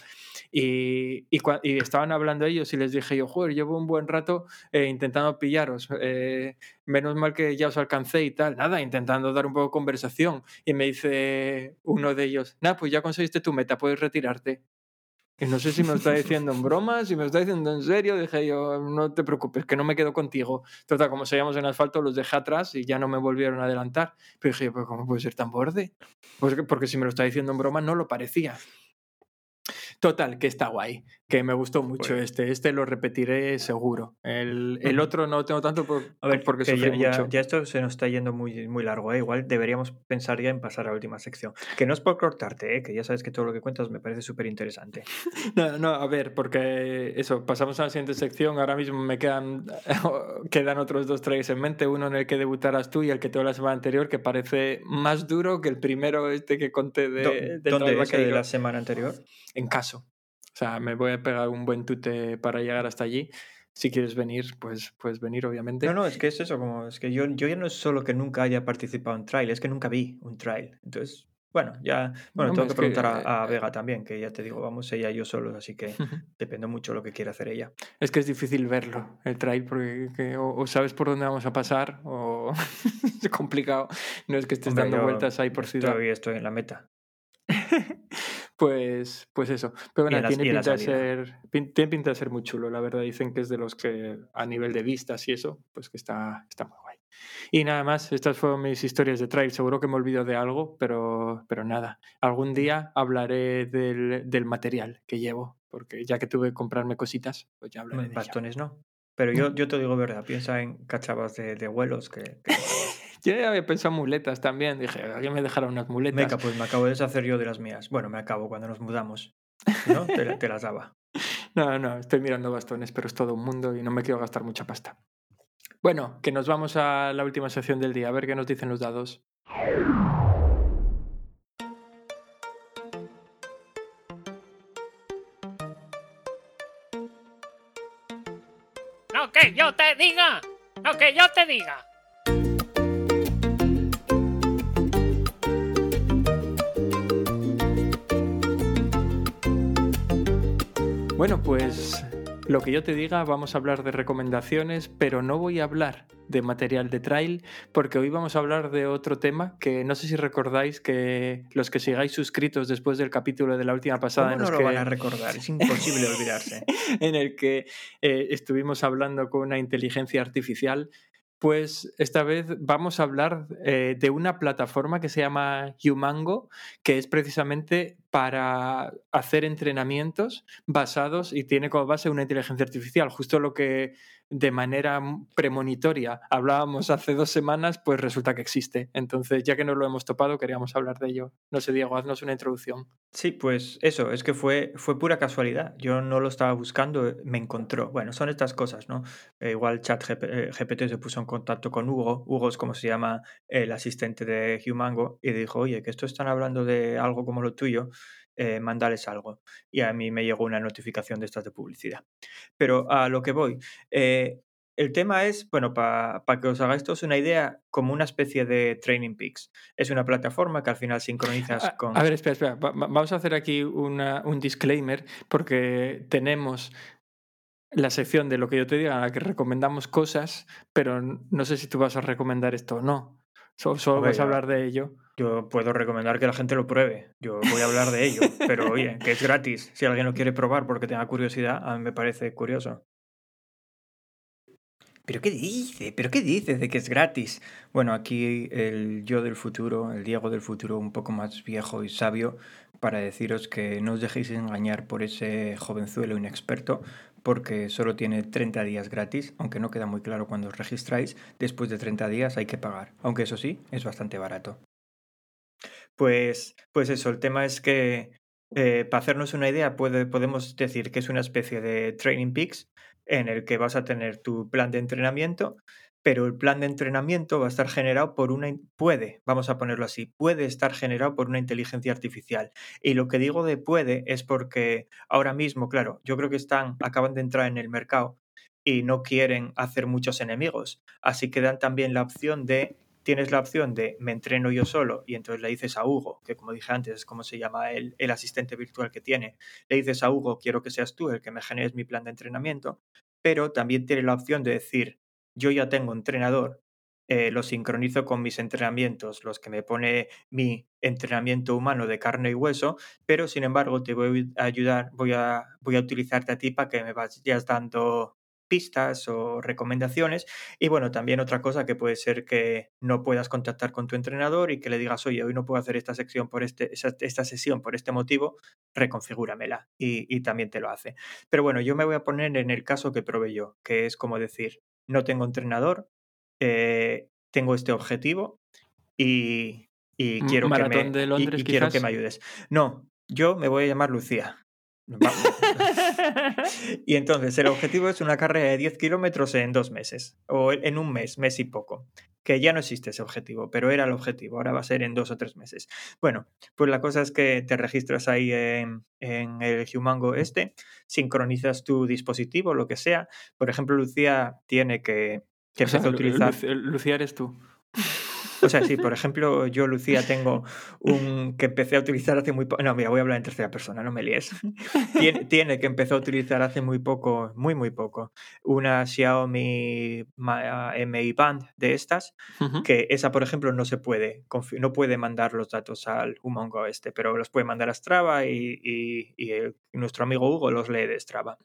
Y, y, y estaban hablando ellos y les dije yo, joder, llevo un buen rato eh, intentando pillaros. eh, menos mal que ya os alcancé y tal. Nada, intentando dar un poco de conversación. Y me dice uno de ellos, nada, pues ya conseguiste tu meta, puedes retirarte. Y no sé si me lo está diciendo en broma, si me lo está diciendo en serio. Dije yo, no te preocupes, que no me quedo contigo. Total, como seguíamos en asfalto, los dejé atrás y ya no me volvieron a adelantar. Pero dije, ¿pero ¿cómo puede ser tan borde? Pues que- porque si me lo está diciendo en broma, no lo parecía. Total, que está guay, que me gustó mucho Pues- este. Este lo repetiré seguro. El, otro no tengo tanto por- A ver, porque sufrí ya, ya- mucho. ya esto se nos está yendo muy, muy largo, ¿eh? Igual deberíamos pensar ya en pasar a la última sección. Que no es por cortarte, ¿eh? Que ya sabes que todo lo que cuentas me parece súper interesante. No, no, a ver, porque eso, pasamos a la siguiente sección. Ahora mismo me quedan, quedan otros dos trails en mente. Uno en el que debutarás tú y el que tuve la semana anterior, que parece más duro que el primero este que conté de, del ¿Dónde es de la semana anterior? En caso. O sea, me voy a pegar un buen tute para llegar hasta allí. Si quieres venir, pues puedes venir, obviamente. No, no, es que es eso, como es que yo, yo ya no es solo que nunca haya participado en trail, es que nunca vi un trail. Entonces, bueno, ya, bueno, Hombre, tengo que es que, preguntar a, a eh, Vega también, que ya te digo, vamos ella y yo solos, así que depende mucho lo que quiera hacer ella. Es que es difícil verlo, el trail, porque que o, o sabes por dónde vamos a pasar o es complicado. No es que estés Hombre, dando vueltas ahí por ciudad. Todavía estoy en la meta. Pues, pues eso. Pero bueno, tiene pinta, de ser, pin- tiene pinta de ser muy chulo, la verdad. Dicen que es de los que a nivel de vistas y eso, pues que está, está muy guay. Y nada más, estas fueron mis historias de trail. Seguro que me olvido de algo, pero, pero nada. Algún día hablaré del, del material que llevo, porque ya que tuve que comprarme cositas, pues ya hablaré de ello. Bastones no. Pero yo, yo te digo verdad, piensa en cachavas de, de vuelos que... que- Yo ya había pensado en muletas también, dije, alguien me dejará unas muletas. Meca, pues me acabo de deshacer yo de las mías. Bueno, me acabo cuando nos mudamos. ¿No? Te, la- te las daba. No, no, estoy mirando bastones, pero es todo un mundo y no me quiero gastar mucha pasta. Bueno, que nos vamos a la última sección del día, a ver qué nos dicen los dados. No que yo te diga. No que yo te diga. Bueno, pues lo que yo te diga, vamos a hablar de recomendaciones, pero no voy a hablar de material de trail, porque hoy vamos a hablar de otro tema que no sé si recordáis que los que sigáis suscritos después del capítulo de la última pasada ¿Cómo en, no lo van que- a recordar? Es imposible olvidarse. en el que eh, estuvimos hablando con una inteligencia artificial, pues esta vez vamos a hablar eh, de una plataforma que se llama Humango, que es precisamente para hacer entrenamientos basados y tiene como base una inteligencia artificial, justo lo que de manera premonitoria hablábamos hace dos semanas, pues resulta que existe. Entonces, ya que no lo hemos topado, queríamos hablar de ello. No sé, Diego, haznos una introducción. Sí, pues eso, es que fue, fue pura casualidad. Yo no lo estaba buscando, eh, me encontró. Bueno, son estas cosas, ¿no? Eh, igual Chat GPT se puso en contacto con Hugo. Hugo es como se llama el asistente de Humango y dijo, oye, que esto están hablando de algo como lo tuyo, eh, mandales algo. Y a mí me llegó una notificación de estas de publicidad. Pero a lo que voy. eh, el tema es, bueno, para que os hagáis todos una idea, como una especie de Training Peaks. Es una plataforma que al final sincronizas A, con... a ver, espera, espera. Va- va- vamos a hacer aquí una- un disclaimer porque tenemos la sección de lo que yo te diga en la que recomendamos cosas, pero no sé si tú vas a recomendar esto o no. So- Solo vas a hablar de ello. Yo puedo recomendar que la gente lo pruebe. Yo voy a hablar de ello. Pero oye, que es gratis. Si alguien lo quiere probar porque tenga curiosidad, a mí me parece curioso. ¿Pero qué dice? ¿Pero qué dice de que es gratis? Bueno, aquí el yo del futuro, el Diego del futuro, un poco más viejo y sabio, para deciros que no os dejéis engañar por ese jovenzuelo inexperto, porque solo tiene 30 días gratis, aunque no queda muy claro cuando os registráis. Después de 30 días hay que pagar, aunque eso sí, es bastante barato. Pues, pues eso, el tema es que eh, para hacernos una idea, podemos decir que es una especie de Training Peaks en el que vas a tener tu plan de entrenamiento, pero el plan de entrenamiento va a estar generado por una... puede, vamos a ponerlo así, puede estar generado por una inteligencia artificial. Y lo que digo de puede es porque ahora mismo, claro, yo creo que están, acaban de entrar en el mercado y no quieren hacer muchos enemigos, así que dan también la opción de tienes la opción de me entreno yo solo y entonces le dices a Hugo, que como dije antes es como se llama el, el asistente virtual que tiene, le dices a Hugo, quiero que seas tú el que me generes mi plan de entrenamiento, pero también tiene la opción de decir, yo ya tengo entrenador, eh, lo sincronizo con mis entrenamientos, los que me pone mi entrenamiento humano de carne y hueso, pero sin embargo te voy a ayudar, voy a, voy a utilizarte a ti para que me vayas dando pistas o recomendaciones. Y bueno, también otra cosa que puede ser que no puedas contactar con tu entrenador y que le digas, oye, hoy no puedo hacer esta sección por este, esta sesión por este motivo, reconfigúramela. Y, y también te lo hace. Pero bueno, yo me voy a poner en el caso que probé yo, que es como decir, no tengo entrenador, eh, tengo este objetivo y, y quiero que me, de y- Londres, y quiero que me ayudes. No, yo me voy a llamar Lucía. Y entonces el objetivo es una carrera de 10 kilómetros en dos meses, o en un mes, mes y poco, que ya no existe ese objetivo, pero era el objetivo, ahora va a ser en dos o tres meses. Bueno, pues la cosa es que te registras ahí en, en el Humango este, sincronizas tu dispositivo, lo que sea. Por ejemplo, Lucía tiene que, que O sea, empezó a utilizar... Luc- Lucía eres tú. O sea, sí, por ejemplo, yo, Lucía, tengo un que empecé a utilizar hace muy poco. No, mira, voy a hablar en tercera persona, no me líes. tiene, tiene que empezó a utilizar hace muy poco, muy, muy poco, una Xiaomi Ma- Mi Band de estas, que esa, por ejemplo, no se puede, no puede mandar los datos al Humongo este, pero los puede mandar a Strava y, y- y el- nuestro amigo Hugo los lee de Strava.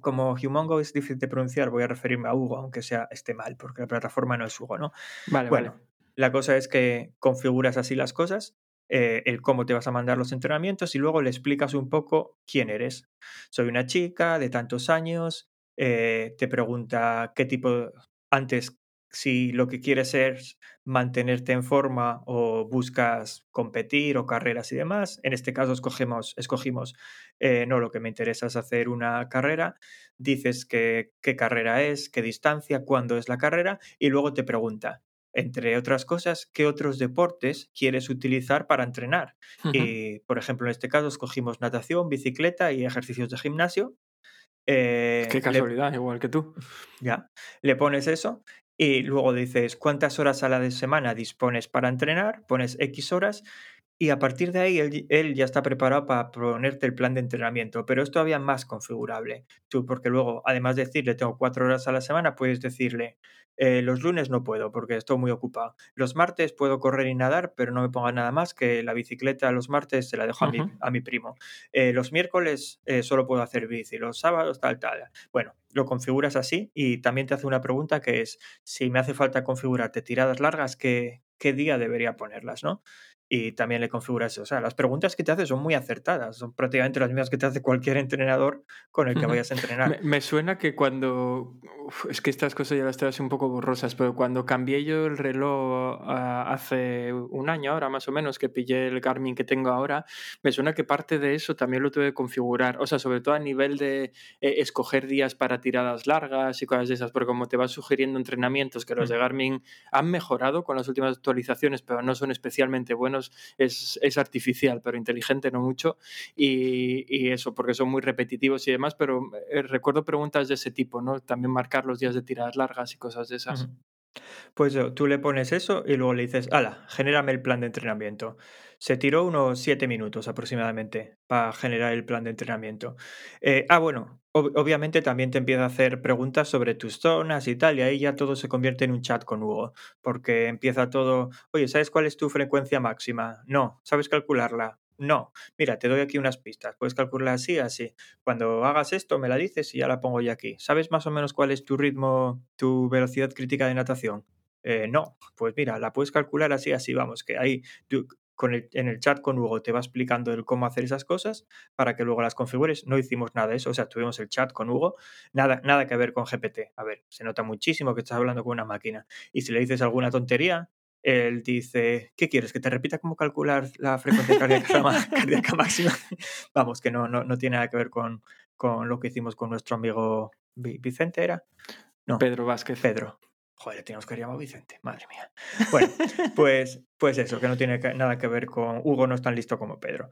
Como Humongo es difícil de pronunciar, voy a referirme a Hugo, aunque sea esté mal, porque la plataforma no es Hugo, ¿no? Vale, Bueno, vale. La cosa es que configuras así las cosas. eh, el cómo te vas a mandar los entrenamientos y luego le explicas un poco quién eres. Soy una chica de tantos años, eh, te pregunta qué tipo, antes si lo que quieres es mantenerte en forma o buscas competir o carreras y demás. En este caso escogemos, escogimos, eh, no, lo que me interesa es hacer una carrera, dices qué carrera es, qué distancia, cuándo es la carrera y luego te pregunta, entre otras cosas, qué otros deportes quieres utilizar para entrenar. Y, por ejemplo, en este caso escogimos natación, bicicleta y ejercicios de gimnasio. Qué eh, casualidad, igual que tú. Ya, le pones eso y luego dices cuántas horas a la de semana dispones para entrenar, pones X horas y a partir de ahí él, ya está preparado para ponerte el plan de entrenamiento, pero es todavía más configurable. Tú, porque luego, además de decirle tengo cuatro horas a la semana, puedes decirle eh, los lunes no puedo porque estoy muy ocupado. Los martes puedo correr y nadar, pero no me ponga nada más que la bicicleta los martes se la dejo a, mi, a mi primo. Eh, los miércoles eh, solo puedo hacer bici, los sábados tal, tal. Bueno, lo configuras así y también te hace una pregunta que es, si me hace falta configurarte tiradas largas, ¿qué, qué día debería ponerlas? ¿no? Y también le configuras. O sea, las preguntas que te hace son muy acertadas, son prácticamente las mismas que te hace cualquier entrenador con el que vayas a entrenar. Me, suena que cuando. es que estas cosas ya las tengo un poco borrosas, pero cuando cambié yo el reloj hace un año ahora, más o menos, que pillé el Garmin que tengo ahora, me suena que parte de eso también lo tuve que configurar. O sea, sobre todo a nivel de eh, escoger días para tiradas largas y cosas de esas, porque como te vas sugiriendo entrenamientos que los de Garmin han mejorado con las últimas actualizaciones, pero no son especialmente buenos es, artificial, pero inteligente no mucho. Y, eso, porque son muy repetitivos y demás, pero eh, recuerdo preguntas de ese tipo, ¿no? También marcar los días de tiradas largas y cosas de esas. Pues tú le pones eso y luego le dices, ala, genérame el plan de entrenamiento. Se tiró unos siete minutos aproximadamente para generar el plan de entrenamiento. Eh, ah, bueno, obviamente también te empieza a hacer preguntas sobre tus zonas y tal, y ahí ya todo se convierte en un chat con Hugo, porque empieza todo, oye, ¿sabes cuál es tu frecuencia máxima? No, ¿sabes calcularla? No, mira, te doy aquí unas pistas, puedes calcularla así, así. Cuando hagas esto, me la dices y ya la pongo yo aquí. ¿Sabes más o menos cuál es tu ritmo, tu velocidad crítica de natación? Eh, no, pues mira, la puedes calcular así, así, vamos, que ahí en el chat con Hugo te va explicando el cómo hacer esas cosas para que luego las configures. No hicimos nada de eso, o sea, tuvimos el chat con Hugo, nada, nada que ver con GPT. A ver, se nota muchísimo que estás hablando con una máquina. Y si le dices alguna tontería, él dice, ¿qué quieres? ¿Que te repita cómo calcular la frecuencia cardíaca, máxima? Vamos, que no, no, no, tiene nada que ver con, con lo que hicimos con nuestro amigo Vicente, ¿era? No. Pedro Vázquez. Pedro. Joder, tenemos que llamar Vicente, madre mía. Bueno, pues, pues eso, que no tiene nada que ver con Hugo, no es tan listo como Pedro.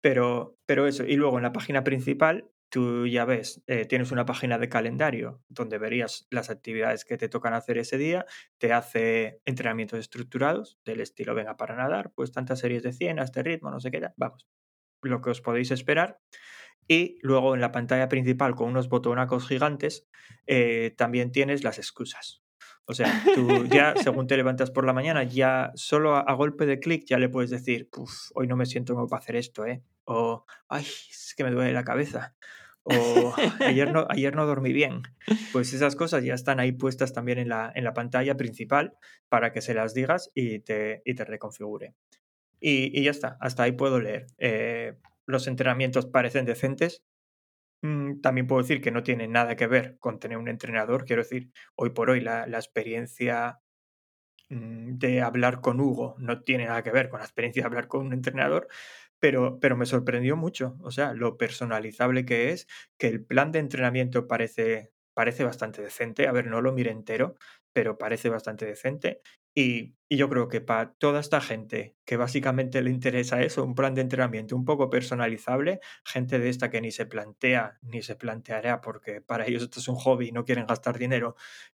Pero, pero eso, y luego en la página principal, tú ya ves, eh, tienes una página de calendario donde verías las actividades que te tocan hacer ese día, te hace entrenamientos estructurados del estilo, venga, para nadar, pues tantas series de 100 a este ritmo, no sé qué, vamos, lo que os podéis esperar. Y luego en la pantalla principal con unos botonacos gigantes, eh, también tienes las excusas. O sea, tú ya, según te levantas por la mañana, ya solo a, golpe de clic ya le puedes decir, hoy no me siento como para hacer esto, ¿eh? O, ay, es que me duele la cabeza. O ayer no, ayer no dormí bien. Pues esas cosas ya están ahí puestas también en la, en la pantalla principal para que se las digas y te, y te reconfigure. Y, y, ya está, hasta ahí puedo leer. Eh, los entrenamientos parecen decentes, Mm, también puedo decir que no tiene nada que ver con tener un entrenador. Quiero decir, hoy por hoy la, experiencia mm, de hablar con Hugo no tiene nada que ver con la experiencia de hablar con un entrenador, pero, pero me sorprendió mucho. O sea, lo personalizable que es, que el plan de entrenamiento parece, parece bastante decente. A ver, no lo mire entero, pero parece bastante decente. Y, yo creo que para toda esta gente que básicamente le interesa eso, un plan de entrenamiento un poco personalizable, gente de esta que ni se plantea ni se planteará, porque para ellos esto es un hobby y no quieren gastar dinero,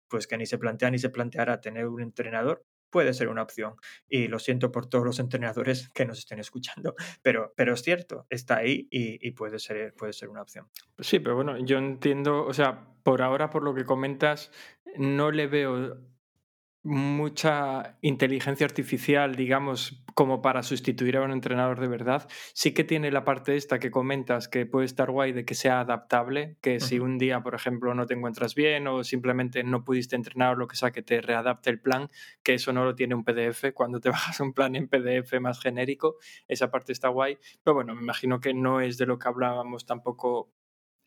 pues que ni se plantea ni se planteará tener un entrenador, puede ser una opción. Y lo siento por todos los entrenadores que nos estén escuchando, pero, pero es cierto, está ahí y, y, puede, ser, puede ser una opción. Sí, pero bueno, yo entiendo, o sea, por ahora, por lo que comentas, no le veo mucha inteligencia artificial, digamos, como para sustituir a un entrenador de verdad. Sí que tiene la parte esta que comentas, que puede estar guay de que sea adaptable, que si un día, por ejemplo, no te encuentras bien o simplemente no pudiste entrenar o lo que sea, que te readapte el plan, que eso no lo tiene un PDF. Cuando te bajas un plan en PDF más genérico, esa parte está guay. Pero bueno, me imagino que no es de lo que hablábamos tampoco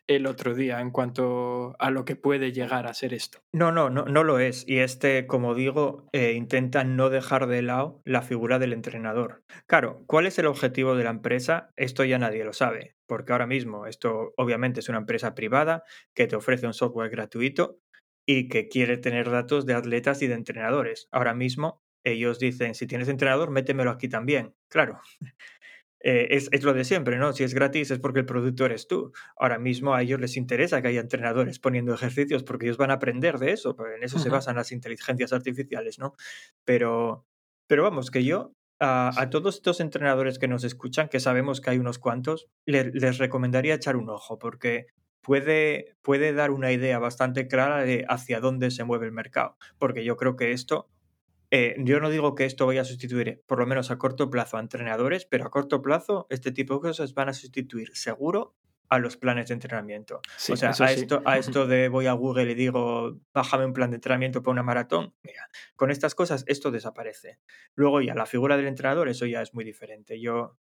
el otro día en cuanto a lo que puede llegar a ser esto. No, no, no, no lo es. Y este, como digo, eh, intenta no dejar de lado la figura del entrenador. Claro, ¿cuál es el objetivo de la empresa? Esto ya nadie lo sabe, porque ahora mismo esto obviamente es una empresa privada que te ofrece un software gratuito y que quiere tener datos de atletas y de entrenadores. Ahora mismo ellos dicen, si tienes entrenador, métemelo aquí también. Claro, eh, es, lo de siempre, ¿no? Si es gratis es porque el producto eres tú. Ahora mismo a ellos les interesa que haya entrenadores poniendo ejercicios porque ellos van a aprender de eso, porque en eso se basan las inteligencias artificiales, ¿no? Pero, pero vamos, que yo a, todos estos entrenadores que nos escuchan, que sabemos que hay unos cuantos, les recomendaría echar un ojo porque puede, puede dar una idea bastante clara de hacia dónde se mueve el mercado, porque yo creo que esto eh, yo no digo que esto vaya a sustituir, por lo menos a corto plazo, a entrenadores, pero a corto plazo este tipo de cosas van a sustituir seguro a los planes de entrenamiento. o sea, a, esto, a esto de voy a Google y digo, bájame un plan de entrenamiento para una maratón, mira, con estas cosas esto desaparece. Luego ya la figura del entrenador, eso ya es muy diferente. Yo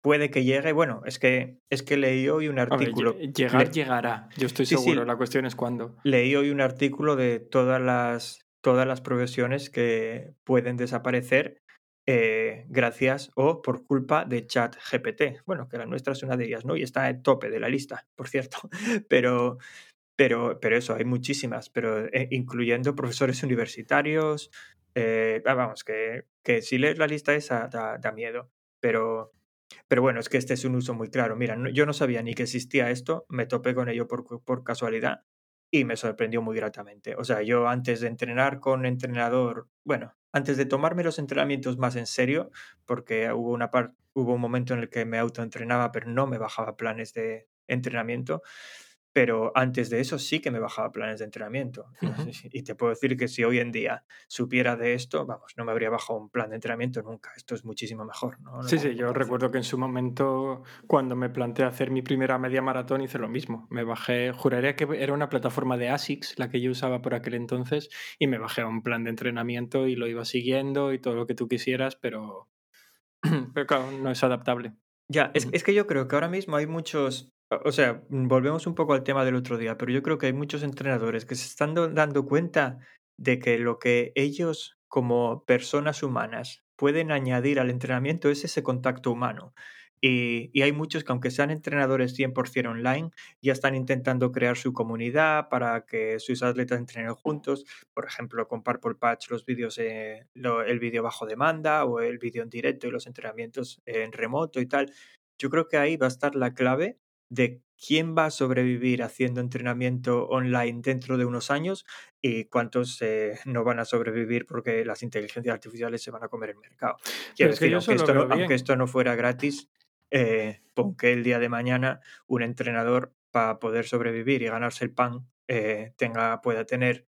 puede que llegue, bueno, es que es que leí hoy un artículo. llegar llegará, yo estoy seguro, la cuestión es cuándo. Leí hoy un artículo de todas las todas las profesiones que pueden desaparecer eh, gracias o por culpa de chat GPT. Bueno, que la nuestra es una de ellas, ¿no? Y está en tope de la lista, por cierto. Pero, pero, pero eso, hay muchísimas, pero eh, incluyendo profesores universitarios. Eh, ah, vamos, que, que, si lees la lista esa da, da, miedo. Pero, pero bueno, es que este es un uso muy claro. Mira, yo no sabía ni que existía esto, me topé con ello por, por casualidad y me sorprendió muy gratamente. O sea, yo antes de entrenar con entrenador, bueno, antes de tomarme los entrenamientos más en serio, porque hubo, una hubo un momento en el que me autoentrenaba, pero no me bajaba planes de entrenamiento, pero antes de eso sí que me bajaba planes de entrenamiento. Y te puedo decir que si hoy en día supiera de esto, vamos, no me habría bajado un plan de entrenamiento nunca. Esto es muchísimo mejor. ¿no? sí, sí, yo recuerdo que en su momento, cuando me planteé hacer mi primera media maratón, hice lo mismo. Me bajé, juraría que era una plataforma de ASICS la que yo usaba por aquel entonces, y me bajé a un plan de entrenamiento y lo iba siguiendo y todo lo que tú quisieras, pero, pero claro, no es adaptable. Ya, es, es que yo creo que ahora mismo hay muchos o sea, mm, volvemos un poco al tema del otro día, pero yo creo que hay muchos entrenadores que se están dando cuenta de que lo que ellos como personas humanas pueden añadir al entrenamiento es ese contacto humano. Y, y, hay muchos que aunque sean entrenadores 100% online, ya están intentando crear su comunidad para que sus atletas entrenen juntos. Por ejemplo, con Purple Patch los vídeos, eh, el vídeo bajo demanda o el vídeo en directo y los entrenamientos en remoto y tal. Yo creo que ahí va a estar la clave de quién va a sobrevivir haciendo entrenamiento online dentro de unos años y cuántos eh, no van a sobrevivir porque las inteligencias artificiales se van a comer el mercado. Quiero decir, aunque, esto no, aunque, esto no, fuera gratis, eh, pon que el día de mañana un entrenador para poder sobrevivir y ganarse el pan eh, tenga, pueda tener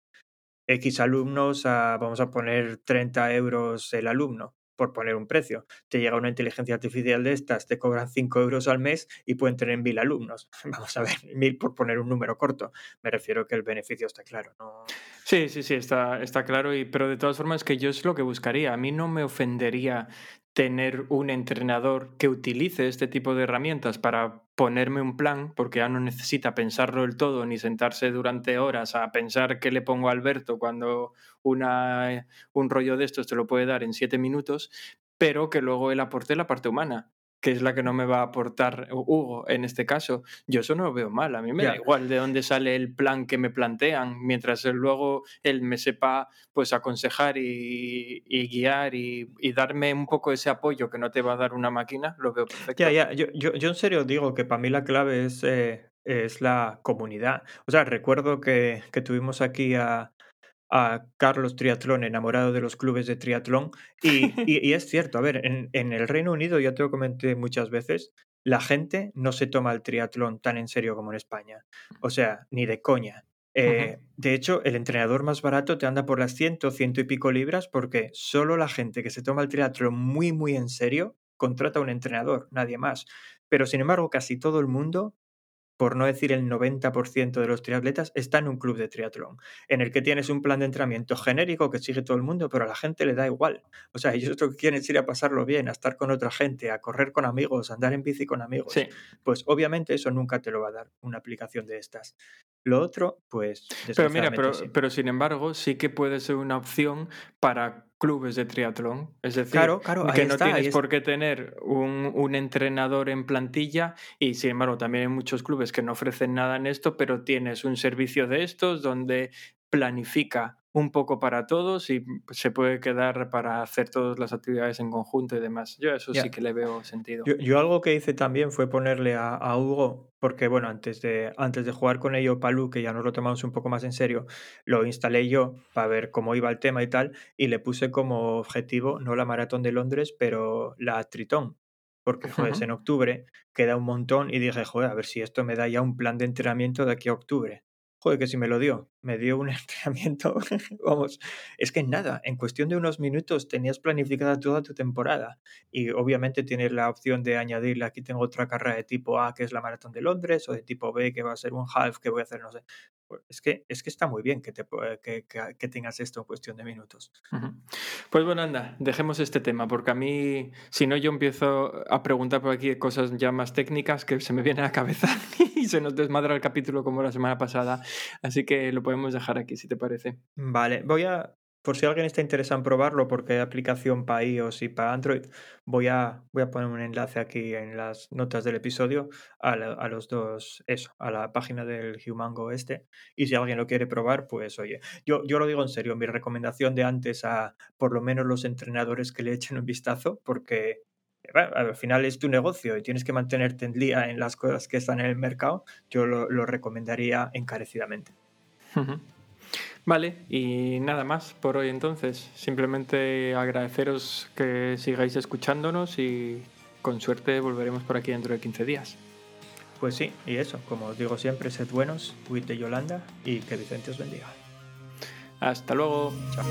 X alumnos, vamos a poner 30 euros el alumno por poner un precio. Te llega una inteligencia artificial de estas, te cobran 5 euros al mes y pueden tener mil alumnos. Vamos a ver, mil por poner un número corto. Me refiero que el beneficio está claro. ¿no? Sí, sí, sí, está, está claro. Y, pero de todas formas, que yo es lo que buscaría. A mí no me ofendería tener un entrenador que utilice este tipo de herramientas para ponerme un plan, porque ya no necesita pensarlo del todo ni sentarse durante horas a pensar qué le pongo a Alberto cuando una, un rollo de estos te lo puede dar en siete minutos, pero que luego él aporte la parte humana que es la que no me va a aportar Hugo en este caso. Yo eso no lo veo mal, a mí me da igual de dónde sale el plan que me plantean, mientras luego él me sepa pues aconsejar y, guiar y, darme un poco ese apoyo que no te va a dar una máquina, lo veo perfecto. Ya, ya, yo, yo, yo en serio digo que para mí la clave es, eh, es la comunidad. O sea, recuerdo que, que tuvimos aquí a, a Carlos Triatlón, enamorado de los clubes de triatlón. Y, y, es cierto, a ver, en, en, el Reino Unido, ya te lo comenté muchas veces, la gente no se toma el triatlón tan en serio como en España. O sea, ni de coña. Eh, De hecho, el entrenador más barato te anda por las 100, ciento y pico libras porque solo la gente que se toma el triatlón muy, muy en serio contrata un entrenador, nadie más. Pero sin embargo, casi todo el mundo por no decir el 90% de los triatletas, está en un club de triatlón, en el que tienes un plan de entrenamiento genérico que sigue todo el mundo, pero a la gente le da igual. O sea, ellos lo que quieren es ir a pasarlo bien, a estar con otra gente, a correr con amigos, a andar en bici con amigos. Sí. Pues obviamente eso nunca te lo va a dar una aplicación de estas. Lo otro, pues... Pero mira, pero, sí. pero sin embargo, sí que puede ser una opción para clubes de triatlón. Es decir, Claro, claro, ahí que no está, tienes es- por qué tener un, un entrenador en plantilla y sin embargo también hay muchos clubes que no ofrecen nada en esto, pero tienes un servicio de estos donde planifica un poco para todos y se puede quedar para hacer todas las actividades en conjunto y demás. Yo eso sí que le veo sentido. Yo, yo algo que hice también fue ponerle a, a Hugo, porque bueno, antes de, antes de jugar con ello, Palú, que ya nos lo tomamos un poco más en serio, lo instalé yo para ver cómo iba el tema y tal, y le puse como objetivo no la maratón de Londres, pero la Tritón. Porque, joder, es en octubre, queda un montón, y dije, joder, a ver si esto me da ya un plan de entrenamiento de aquí a octubre. Joder, que si me lo dio, me dio un entrenamiento, vamos, es que nada, en cuestión de unos minutos tenías planificada toda tu temporada y obviamente tienes la opción de añadirle, aquí tengo otra carrera de tipo A que es la maratón de Londres o de tipo B que va a ser un half que voy a hacer, no sé. Pues es que, es que está muy bien que, te, pu- que, que- que tengas esto en cuestión de minutos. Pues bueno, anda, dejemos este tema, porque a mí, si no, yo empiezo a preguntar por aquí cosas ya más técnicas que se me vienen a la cabeza y se nos desmadra el capítulo como la semana pasada. Así que lo podemos dejar aquí, si te parece. Vale, voy a, por si alguien está interesado en probarlo, porque hay aplicación para iOS y para Android, voy a, voy a poner un enlace aquí en las notas del episodio a, los dos, eso, a la página del Humango este. Y si alguien lo quiere probar, pues oye, yo, yo lo digo en serio, mi recomendación de antes a por lo menos los entrenadores que le echen un vistazo, porque al final es tu negocio y tienes que mantenerte en día en las cosas que están en el mercado, yo lo, lo recomendaría encarecidamente. Vale, y nada más por hoy entonces. Simplemente agradeceros que sigáis escuchándonos y con suerte volveremos por aquí dentro de 15 días. Pues sí, y eso, como os digo siempre, sed buenos, huid de Yolanda y que Vicente os bendiga. Hasta luego. Chao.